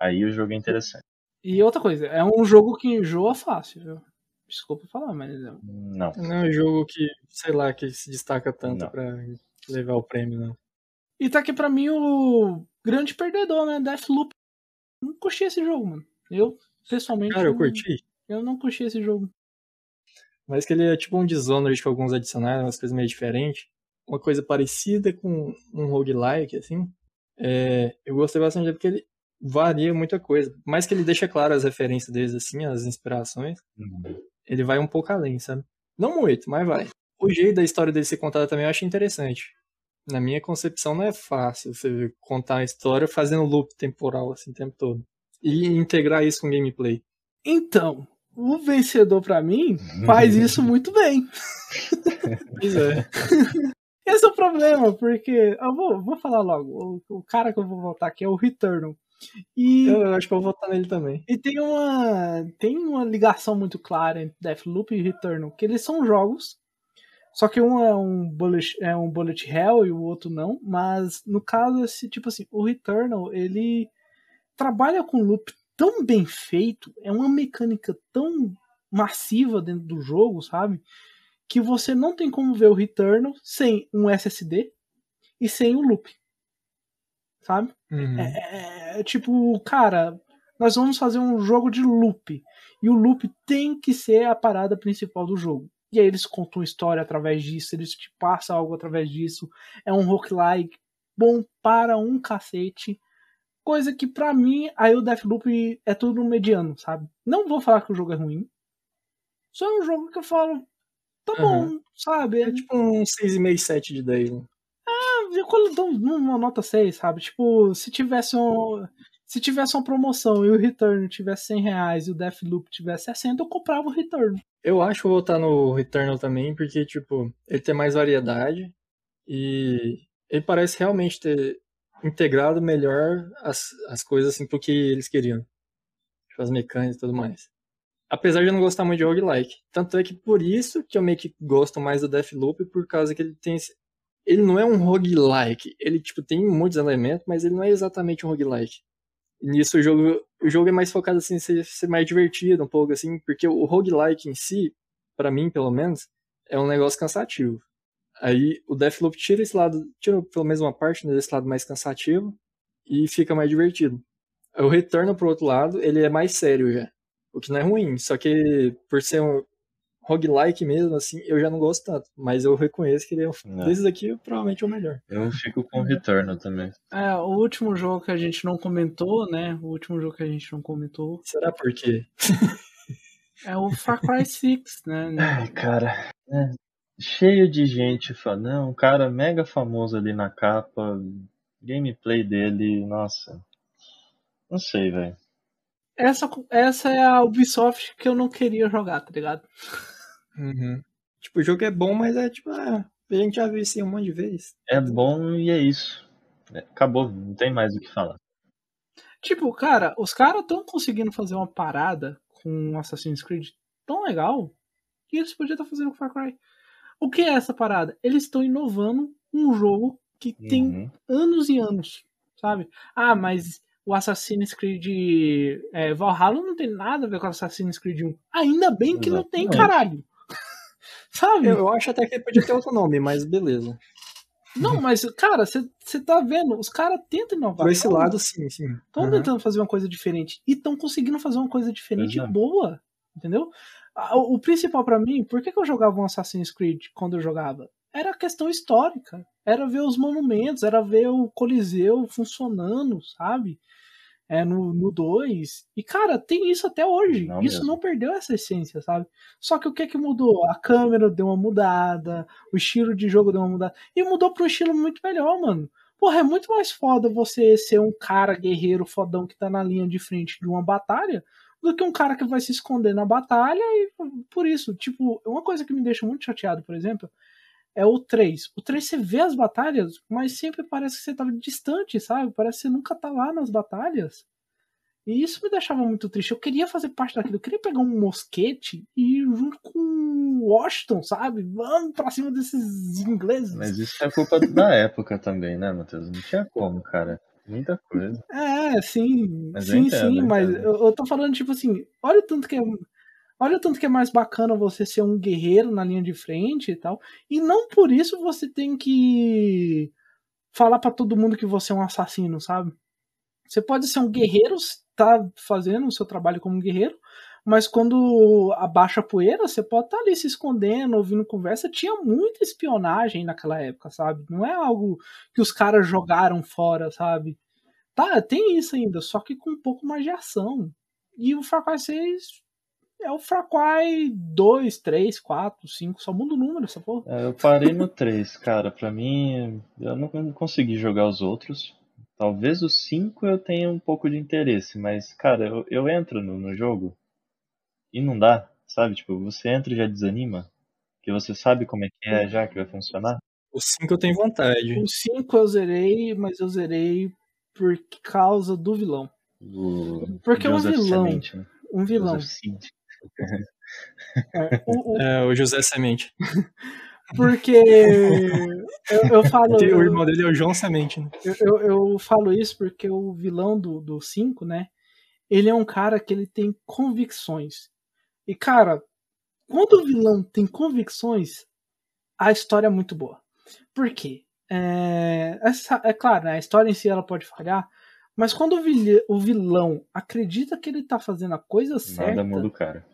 Aí o jogo é interessante. E outra coisa, é um jogo que enjoa fácil. Viu? Desculpa falar, mas. Não. Não é um jogo que, sei lá, que se destaca tanto pra levar o prêmio, não. E tá aqui pra mim o grande perdedor, né? Deathloop. Não curti esse jogo, mano. Eu, pessoalmente. Cara, eu curti. Eu não curti esse jogo. Mas que ele é tipo um Dishonored com alguns adicionais, umas coisas meio diferentes. Uma coisa parecida com um roguelike, assim. É, eu gostei bastante dele porque ele varia muita coisa. Mais que ele deixa claro as referências deles, assim, as inspirações. Uhum. Ele vai um pouco além, sabe? Não muito, mas vai. O jeito da história dele ser contada também eu acho interessante na minha concepção, não é fácil você contar a história fazendo loop temporal assim o tempo todo. E integrar isso com gameplay. Então, o vencedor para mim faz isso muito bem. pois é. Esse é o problema, porque. Eu vou, vou falar logo. O, o cara que eu vou votar aqui é o Returnal. E, eu acho que eu vou votar nele também. E tem uma, tem uma ligação muito clara entre Deathloop e Returnal, que eles são jogos só que um é um bullet, é um bullet hell e o outro não, mas no caso esse tipo assim, o Returnal, ele trabalha com loop tão bem feito, é uma mecânica tão massiva dentro do jogo, sabe? Que você não tem como ver o Returnal sem um SSD e sem o loop. Sabe? Uhum. É, é, é, tipo, cara, nós vamos fazer um jogo de loop. E o loop tem que ser a parada principal do jogo. E aí eles contam história através disso, eles te passam algo através disso. É um roguelike bom para um cacete. Coisa que para mim, aí o Deathloop é tudo no mediano, sabe? Não vou falar que o jogo é ruim. Só é um jogo que eu falo, tá uhum. bom, sabe? É tipo um 6,5, 7 de 10, né? É, eu dou uma nota 6, sabe? Tipo, se tivesse um. Se tivesse uma promoção e o Return tivesse 100 reais e o Deathloop tivesse 60, eu comprava o Return. Eu acho que vou votar no Returnal também, porque, tipo, ele tem mais variedade e ele parece realmente ter integrado melhor as, as coisas, assim, pro que eles queriam. Tipo, as mecânicas e tudo mais. Apesar de eu não gostar muito de roguelike. Tanto é que por isso que eu meio que gosto mais do Deathloop, por causa que ele tem esse... Ele não é um roguelike. Ele, tipo, tem muitos elementos, mas ele não é exatamente um roguelike nisso o jogo, o jogo é mais focado assim, ser, ser mais divertido um pouco assim, porque o roguelike em si, para mim pelo menos, é um negócio cansativo. Aí o Deathloop tira esse lado, tira pelo menos uma parte desse lado mais cansativo e fica mais divertido. O Retorno pro outro lado, ele é mais sério já. O que não é ruim, só que por ser um, roguelike mesmo, assim, eu já não gosto tanto. Mas eu reconheço que ele é um, desses aqui, provavelmente é o melhor. Eu fico com o Returno também. É, o último jogo que a gente não comentou, né? O último jogo que a gente não comentou. Será por quê? é o Far Cry 6, né? Ai, cara. É, cheio de gente falando, não, um cara mega famoso ali na capa. Gameplay dele, nossa. Não sei, velho. Essa, essa é a Ubisoft que eu não queria jogar, tá ligado? Uhum. Tipo, o jogo é bom, mas é tipo, ah, a gente já viu isso um monte de vezes. É bom e é isso. É, acabou, não tem mais o que falar. Tipo, cara, os caras estão conseguindo fazer uma parada com Assassin's Creed tão legal que eles podiam estar fazendo com Far Cry. O que é essa parada? Eles estão inovando um jogo que tem Uhum. anos e anos, sabe? Ah, mas o Assassin's Creed é, Valhalla não tem nada a ver com o Assassin's Creed 1. Ainda bem que não tem, Exatamente. caralho. sabe? Eu, eu acho até que podia ter outro nome, mas beleza. Não, mas, cara, você tá vendo? Os caras tentam inovar. Por esse lado, sim, sim. Estão Aham. tentando fazer uma coisa diferente. E estão conseguindo fazer uma coisa diferente é. boa. Entendeu? O, o principal pra mim, por que, que eu jogava um Assassin's Creed quando eu jogava? Era a questão histórica. Era ver os monumentos, era ver o Coliseu funcionando, sabe? É, no 2. E, cara, tem isso até hoje. Não isso mesmo. não perdeu essa essência, sabe? Só que o que que mudou? A câmera deu uma mudada, o estilo de jogo deu uma mudada. E mudou pra um estilo muito melhor, mano. Porra, é muito mais foda você ser um cara guerreiro fodão que tá na linha de frente de uma batalha do que um cara que vai se esconder na batalha e por isso, tipo, uma coisa que me deixa muito chateado, por exemplo, é o 3. O 3 você vê as batalhas, mas sempre parece que você tá distante, sabe? Parece que você nunca tá lá nas batalhas. E isso me deixava muito triste. Eu queria fazer parte daquilo. Eu queria pegar um mosquete e ir junto com o Washington, sabe? Vamos pra cima desses ingleses. Mas isso é culpa da época também, né, Matheus? Não tinha como, cara. Muita coisa. É, sim. Mas sim, entendo, sim, eu mas eu, eu tô falando, tipo assim, olha o tanto que é. Olha o tanto que é mais bacana você ser um guerreiro na linha de frente e tal. E não por isso você tem que falar pra todo mundo que você é um assassino, sabe? Você pode ser um guerreiro, tá fazendo o seu trabalho como guerreiro, mas quando abaixa a poeira, você pode estar ali se escondendo, ouvindo conversa. Tinha muita espionagem naquela época, sabe? Não é algo que os caras jogaram fora, sabe? Tá, tem isso ainda, só que com um pouco mais de ação. E o Far Cry 6 é o Far Cry 2, 3, 4, 5, só muda o número, essa porra. É, eu parei no 3, cara. Pra mim, eu não consegui jogar os outros. Talvez o 5 eu tenha um pouco de interesse, mas, cara, eu, eu entro no, no jogo e não dá, sabe? Tipo, você entra e já desanima, que você sabe como é que é já, que vai funcionar. O 5 eu tenho vontade. O 5 eu zerei, mas eu zerei por causa do vilão. O Porque é um Joseph vilão. Semente, né? Um vilão. É, o- o- É, o José Semente. porque eu, eu falo. O irmão dele é o João Semente, né? Eu, eu, eu falo isso porque o vilão do 5, né? Ele é um cara que ele tem convicções. E, cara, quando o vilão tem convicções, a história é muito boa. Por quê? É, essa, é claro, né, a história em si ela pode falhar, mas quando o, vil- o vilão acredita que ele tá fazendo a coisa certa, Nada muda o cara.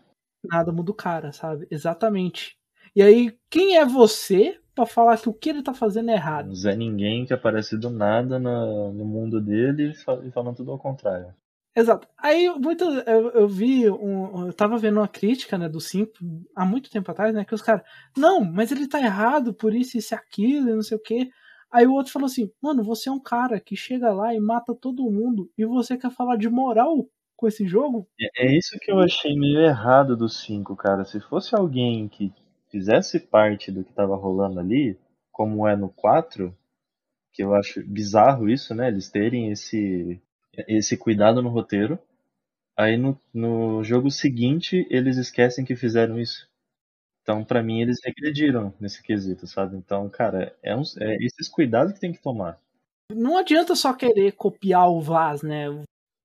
nada muda o cara, sabe? Exatamente. E aí, quem é você pra falar que o que ele tá fazendo é errado? Um Zé Ninguém que aparece do nada na- no mundo dele e fa- falando tudo ao contrário. Exato. Aí muito, eu, eu vi, um, eu tava vendo uma crítica né, do 5 há muito tempo atrás, né? Que os caras, não, mas ele tá errado por isso, isso e aquilo, e não sei o quê. Aí o outro falou assim, mano, você é um cara que chega lá e mata todo mundo, e você quer falar de moral com esse jogo? É é isso que eu achei meio errado do 5, cara. Se fosse alguém que fizesse parte do que tava rolando ali, como é no 4, que eu acho bizarro isso, né? Eles terem esse, esse cuidado no roteiro. Aí no, no jogo seguinte eles esquecem que fizeram isso. Então, pra mim, eles regrediram nesse quesito, sabe? Então, cara, é, uns, é esses cuidados que tem que tomar. Não adianta só querer copiar o Vaz, né?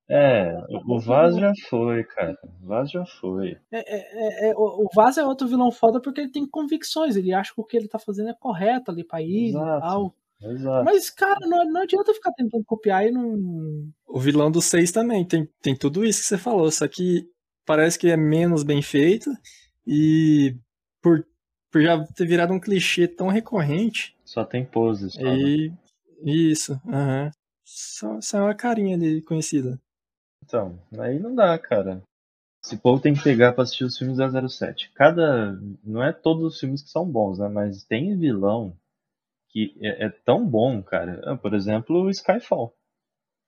É, o Vaz já foi, cara. O Vaz já foi. É, é, é, o o Vaz é outro vilão foda porque ele tem convicções, ele acha que o que ele tá fazendo é correto ali pra ele e tal. Exato. Mas, cara, não, não adianta ficar tentando copiar e não. O vilão do 6 também tem, tem tudo isso que você falou, só que parece que é menos bem feito e por, por já ter virado um clichê tão recorrente, Só tem poses. né? e isso, aham. Só, só é uma carinha ali conhecida. Então, aí não dá, cara. Esse povo tem que pegar pra assistir os filmes da 07. Cada. Não é todos os filmes que são bons, né? Mas tem vilão que é, é tão bom, cara. Ah, Por exemplo, o Skyfall.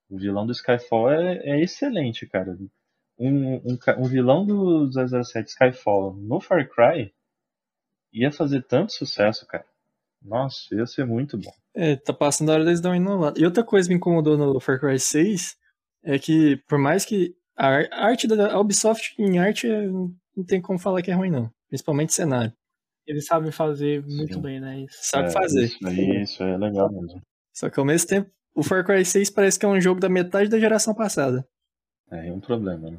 O vilão do Skyfall é, é excelente, cara. Um, um, um vilão do 007 Skyfall no Far Cry ia fazer tanto sucesso, cara. Nossa, ia ser muito bom. É, tá passando a hora deles dar uma inovada. E outra coisa que me incomodou no Far Cry 6 é que, por mais que a ar- a arte da Ubisoft em arte é não tem como falar que é ruim, não. Principalmente cenário. Eles sabem fazer muito Sim. bem, né? Isso. Sabe É, fazer. Isso aí, isso é legal mesmo. Só que ao mesmo tempo, o Far Cry 6 parece que é um jogo da metade da geração passada. É, é um problema, né?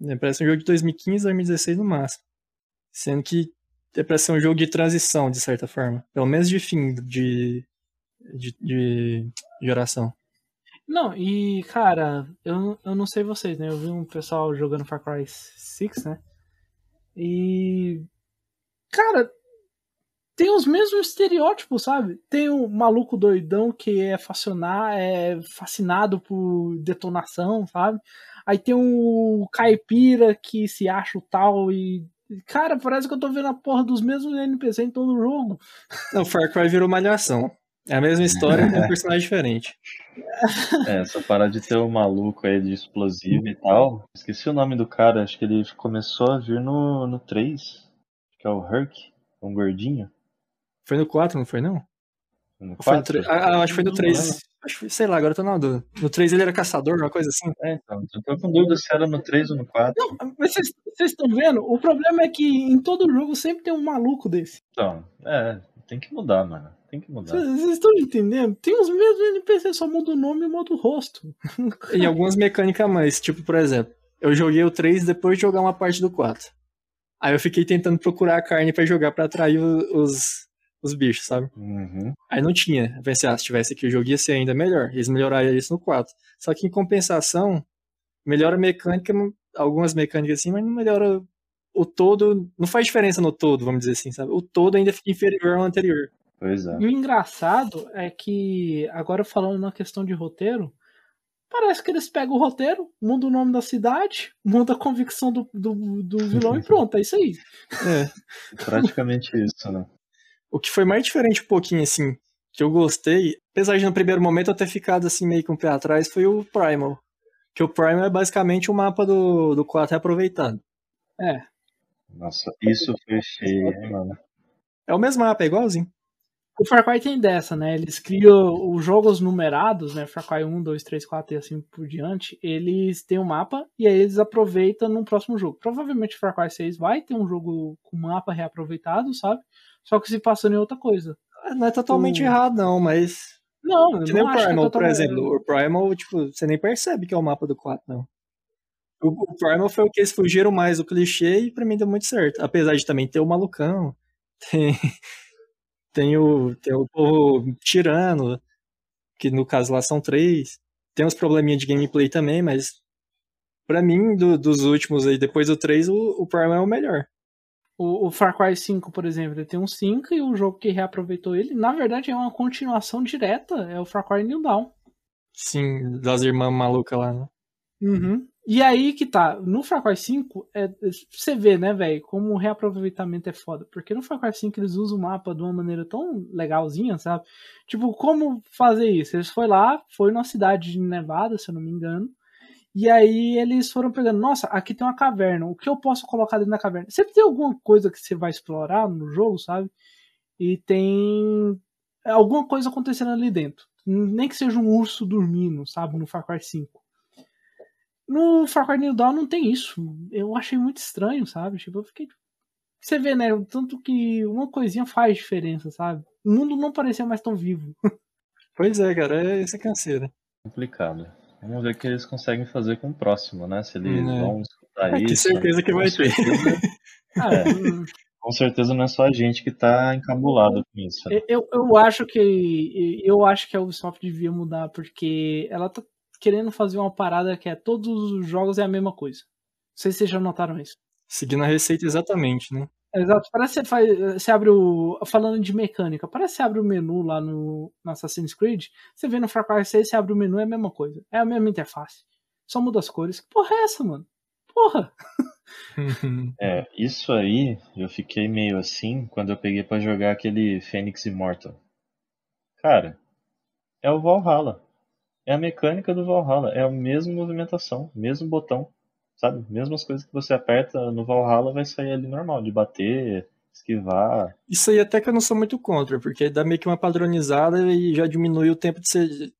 né? Parece um jogo de 2015, 2016 no máximo. Sendo que é pra ser um jogo de transição, de certa forma. Pelo menos de fim de, de, de geração. Não, e cara, eu, eu não sei vocês, né? Eu vi um pessoal jogando Far Cry 6, né? E. Cara, tem os mesmos estereótipos, sabe? Tem o maluco doidão que é fascinar, é fascinado por detonação, sabe? Aí tem o caipira que se acha o tal e. Cara, parece que eu tô vendo a porra dos mesmos NPC em todo o jogo. Não, Far Cry virou malhação. É a mesma história com um personagem diferente. É, essa parada de ter o maluco aí de explosivo e tal. Esqueci o nome do cara, acho que ele começou a vir no, no 3, que é o Herc, um gordinho. Foi no 4, não foi não? No Ou foi no 4? 3? Ah, acho que foi no Não 3. lembro. Acho que, sei lá, agora eu tô na dúvida. No 3 ele era caçador, uma coisa assim. É, então, eu tô com dúvida se era no 3 ou no 4. Não, mas vocês estão vendo? O problema é que em todo jogo sempre tem um maluco desse. Então, é, tem que mudar, mano. Tem que mudar. Vocês estão entendendo? Tem os mesmos NPC, só muda o nome e muda o rosto. E algumas mecânicas a mais. Tipo, por exemplo, eu joguei o 3 depois de jogar uma parte do 4. Aí eu fiquei tentando procurar a carne pra jogar pra atrair os, os bichos, sabe? Uhum. Aí não tinha. Eu pensei, ah, se tivesse aqui o jogo ia ser ainda melhor. Eles melhoraram isso no 4. Só que em compensação, melhora a mecânica, algumas mecânicas assim, mas não melhora o todo. Não faz diferença no todo, vamos dizer assim, sabe? O todo ainda fica inferior ao anterior. Pois é. E o engraçado é que, agora falando na questão de roteiro, parece que eles pegam o roteiro, mudam o nome da cidade, mudam a convicção do, do, do vilão e pronto, é isso aí. É. Praticamente isso, né? O que foi mais diferente um pouquinho, assim, que eu gostei, apesar de no primeiro momento eu ter ficado assim meio com o pé atrás, foi o Primal. Que o Primal é basicamente o mapa do, do 4 reaproveitado. É. Nossa, isso foi feio, hein, mano. É o mesmo mapa, é igualzinho. O Far Cry tem dessa, né? Eles criam os jogos numerados, né? Far Cry 1, 2, 3, 4 e assim por diante. Eles têm um mapa e aí eles aproveitam no próximo jogo. Provavelmente Far Cry 6 vai ter um jogo com mapa reaproveitado, sabe? Só que se passando em outra coisa. Não é totalmente O- errado, não, mas. Não, eu Que nem não o é Primal, por exemplo. O Primal, tipo, você nem percebe que é o mapa do 4, não. O, o Primal foi o que eles fugiram mais do clichê e pra mim deu muito certo. Apesar de também ter o malucão, tem, tem, o, tem o povo tirano, que no caso lá são três. Tem uns probleminha de gameplay também, mas pra mim, do- dos últimos aí, depois do 3, o, o Primal é o melhor. O, o Far Cry 5, por exemplo, ele tem um 5 e o jogo que reaproveitou ele, na verdade, é uma continuação direta, é o Far Cry New Dawn. Sim, das irmãs malucas lá, né? Uhum. E aí que tá, no Far Cry 5, é, você vê, né, velho, como o reaproveitamento é foda. Porque no Far Cry 5 eles usam o mapa de uma maneira tão legalzinha, sabe? Tipo, como fazer isso? Eles foram lá, foi numa cidade de Nevada, se eu não me engano. E aí eles foram pegando, nossa, aqui tem uma caverna, o que eu posso colocar dentro da caverna? Sempre tem alguma coisa que você vai explorar no jogo, sabe? E tem alguma coisa acontecendo ali dentro. Nem que seja um urso dormindo, sabe? No Far Cry 5. No Far Cry New Dawn não tem isso. Eu achei muito estranho, sabe? Tipo, eu fiquei. Você vê, né? Tanto que uma coisinha faz diferença, sabe? O mundo não parecia mais tão vivo. Pois é, cara, é essa canseira. Complicado. Vamos ver o que eles conseguem fazer com o próximo, né? Se eles É. vão escutar É, que isso. certeza que com vai ter. certeza- Ah, É. Com certeza não é só a gente que tá encabulado com isso. né? eu, eu acho que. Eu acho que a Ubisoft devia mudar, porque ela tá querendo fazer uma parada que é todos os jogos é a mesma coisa. Não sei se vocês já notaram isso. Seguindo a receita exatamente, né? Exato, parece que você, faz, você abre o. Falando de mecânica, parece que você abre o menu lá no, no Assassin's Creed. Você vê no Far Cry 6, você abre o menu, é a mesma coisa. É a mesma interface. Só muda as cores. Que porra é essa, mano? Porra! É, isso aí eu fiquei meio assim quando eu peguei pra jogar aquele Phoenix Immortal. Cara, é o Valhalla. É a mecânica do Valhalla. É a mesma movimentação, mesmo botão. Sabe? Mesmas coisas que você aperta no Valhalla vai sair ali normal, de bater, esquivar. Isso aí até que eu não sou muito contra, porque dá meio que uma padronizada e já diminui o tempo de,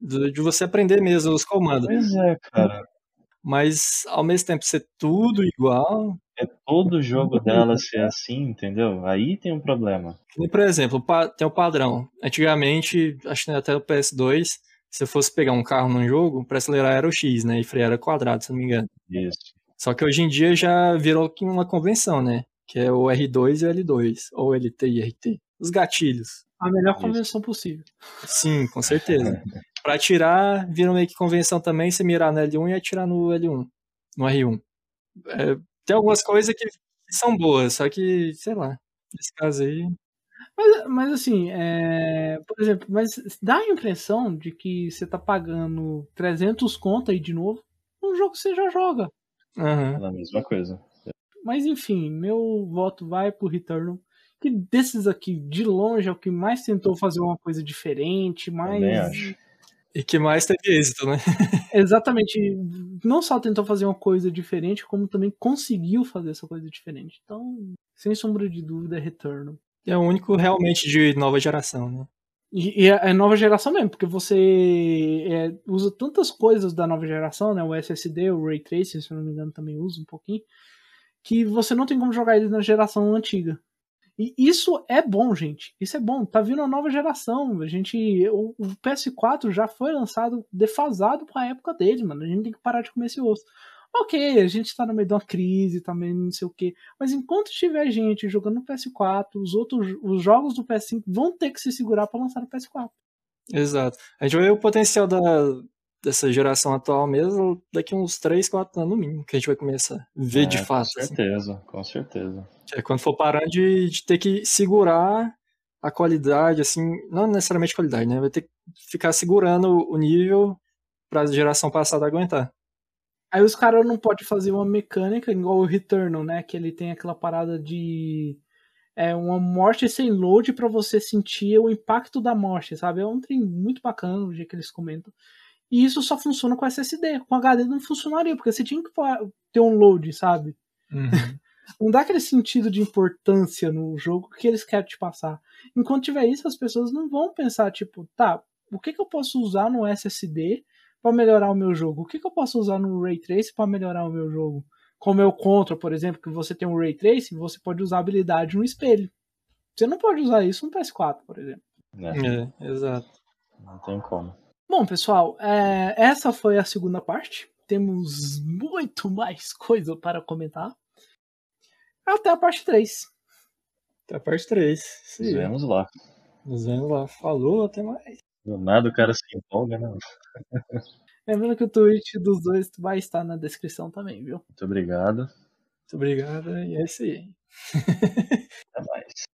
de, de você aprender mesmo os comandos. Pois é, cara. Mas ao mesmo tempo ser tudo igual, É todo jogo dela ser assim, entendeu? Aí tem um problema. Por exemplo, tem o padrão. Antigamente, acho que até o PS2, se fosse pegar um carro num jogo, para acelerar era o X, né? E frear era quadrado, se não me engano. Isso. Só que hoje em dia já virou uma convenção, né? Que é o R2 e o L2, ou LT e RT. Os gatilhos. A melhor convenção Isso. possível. Sim, com certeza. para atirar, vira meio que convenção também, você mirar no L1 e atirar no L1, no R1. É, tem algumas coisas que são boas, só que, sei lá, nesse caso aí. Mas, mas assim, é, por exemplo, mas dá a impressão de que você tá pagando 300 conto aí de novo, um jogo que você já joga. Uhum. É a mesma coisa. Mas enfim, meu voto vai pro Returnal. Que desses aqui, de longe, é o que mais tentou fazer uma coisa diferente, mais. E que mais teve êxito, né? Exatamente. Não só tentou fazer uma coisa diferente, como também conseguiu fazer essa coisa diferente. Então, sem sombra de dúvida, é Returnal. É o único realmente de nova geração, né? E, e é, é nova geração mesmo, porque você é, usa tantas coisas da nova geração, né? O SSD, o Ray Tracing, se eu não me engano, também usa um pouquinho, que você não tem como jogar ele na geração antiga. E isso é bom, gente. Isso é bom. Tá vindo uma nova geração. A gente, o, o PS4 já foi lançado defasado com a época dele, mano. A gente tem que parar de comer esse osso. Ok, a gente tá no meio de uma crise também, não sei o que. Mas enquanto tiver gente jogando no PS4, os outros os jogos do PS5 vão ter que se segurar para lançar no PS4. Exato. A gente vai ver o potencial da, dessa geração atual mesmo daqui uns 3, 4 anos no mínimo, que a gente vai começar a ver é, de fato. Com assim. certeza, assim. com certeza. É quando for parando de, de ter que segurar a qualidade, assim, não necessariamente qualidade, né? Vai ter que ficar segurando o nível para a geração passada aguentar. Aí os caras não podem fazer uma mecânica igual o Returnal, né? Que ele tem aquela parada de é, uma morte sem load para você sentir o impacto da morte, sabe? É um trem muito bacana o jeito que eles comentam. E isso só funciona com SSD. Com HD não funcionaria, porque você tinha que ter um load, sabe? Uhum. não dá aquele sentido de importância no jogo que eles querem te passar. Enquanto tiver isso, as pessoas não vão pensar, tipo, tá, o que, que eu posso usar no SSD para melhorar o meu jogo? O que, que eu posso usar no Ray Trace para melhorar o meu jogo? Como é o Contra, por exemplo, que você tem um Ray Trace, você pode usar habilidade no espelho. Você não pode usar isso no PS4, por exemplo. É, é exato. Não tem como. Bom, pessoal, é, essa foi a segunda parte. Temos muito mais coisa para comentar. Até a parte 3. Até a parte 3. Nos vemos lá. Nos vemos lá. Falou, até mais. Do nada o cara se empolga, né? Lembrando que o tweet dos dois vai estar na descrição também, viu? Muito obrigado. Muito obrigado e é isso aí. Até mais.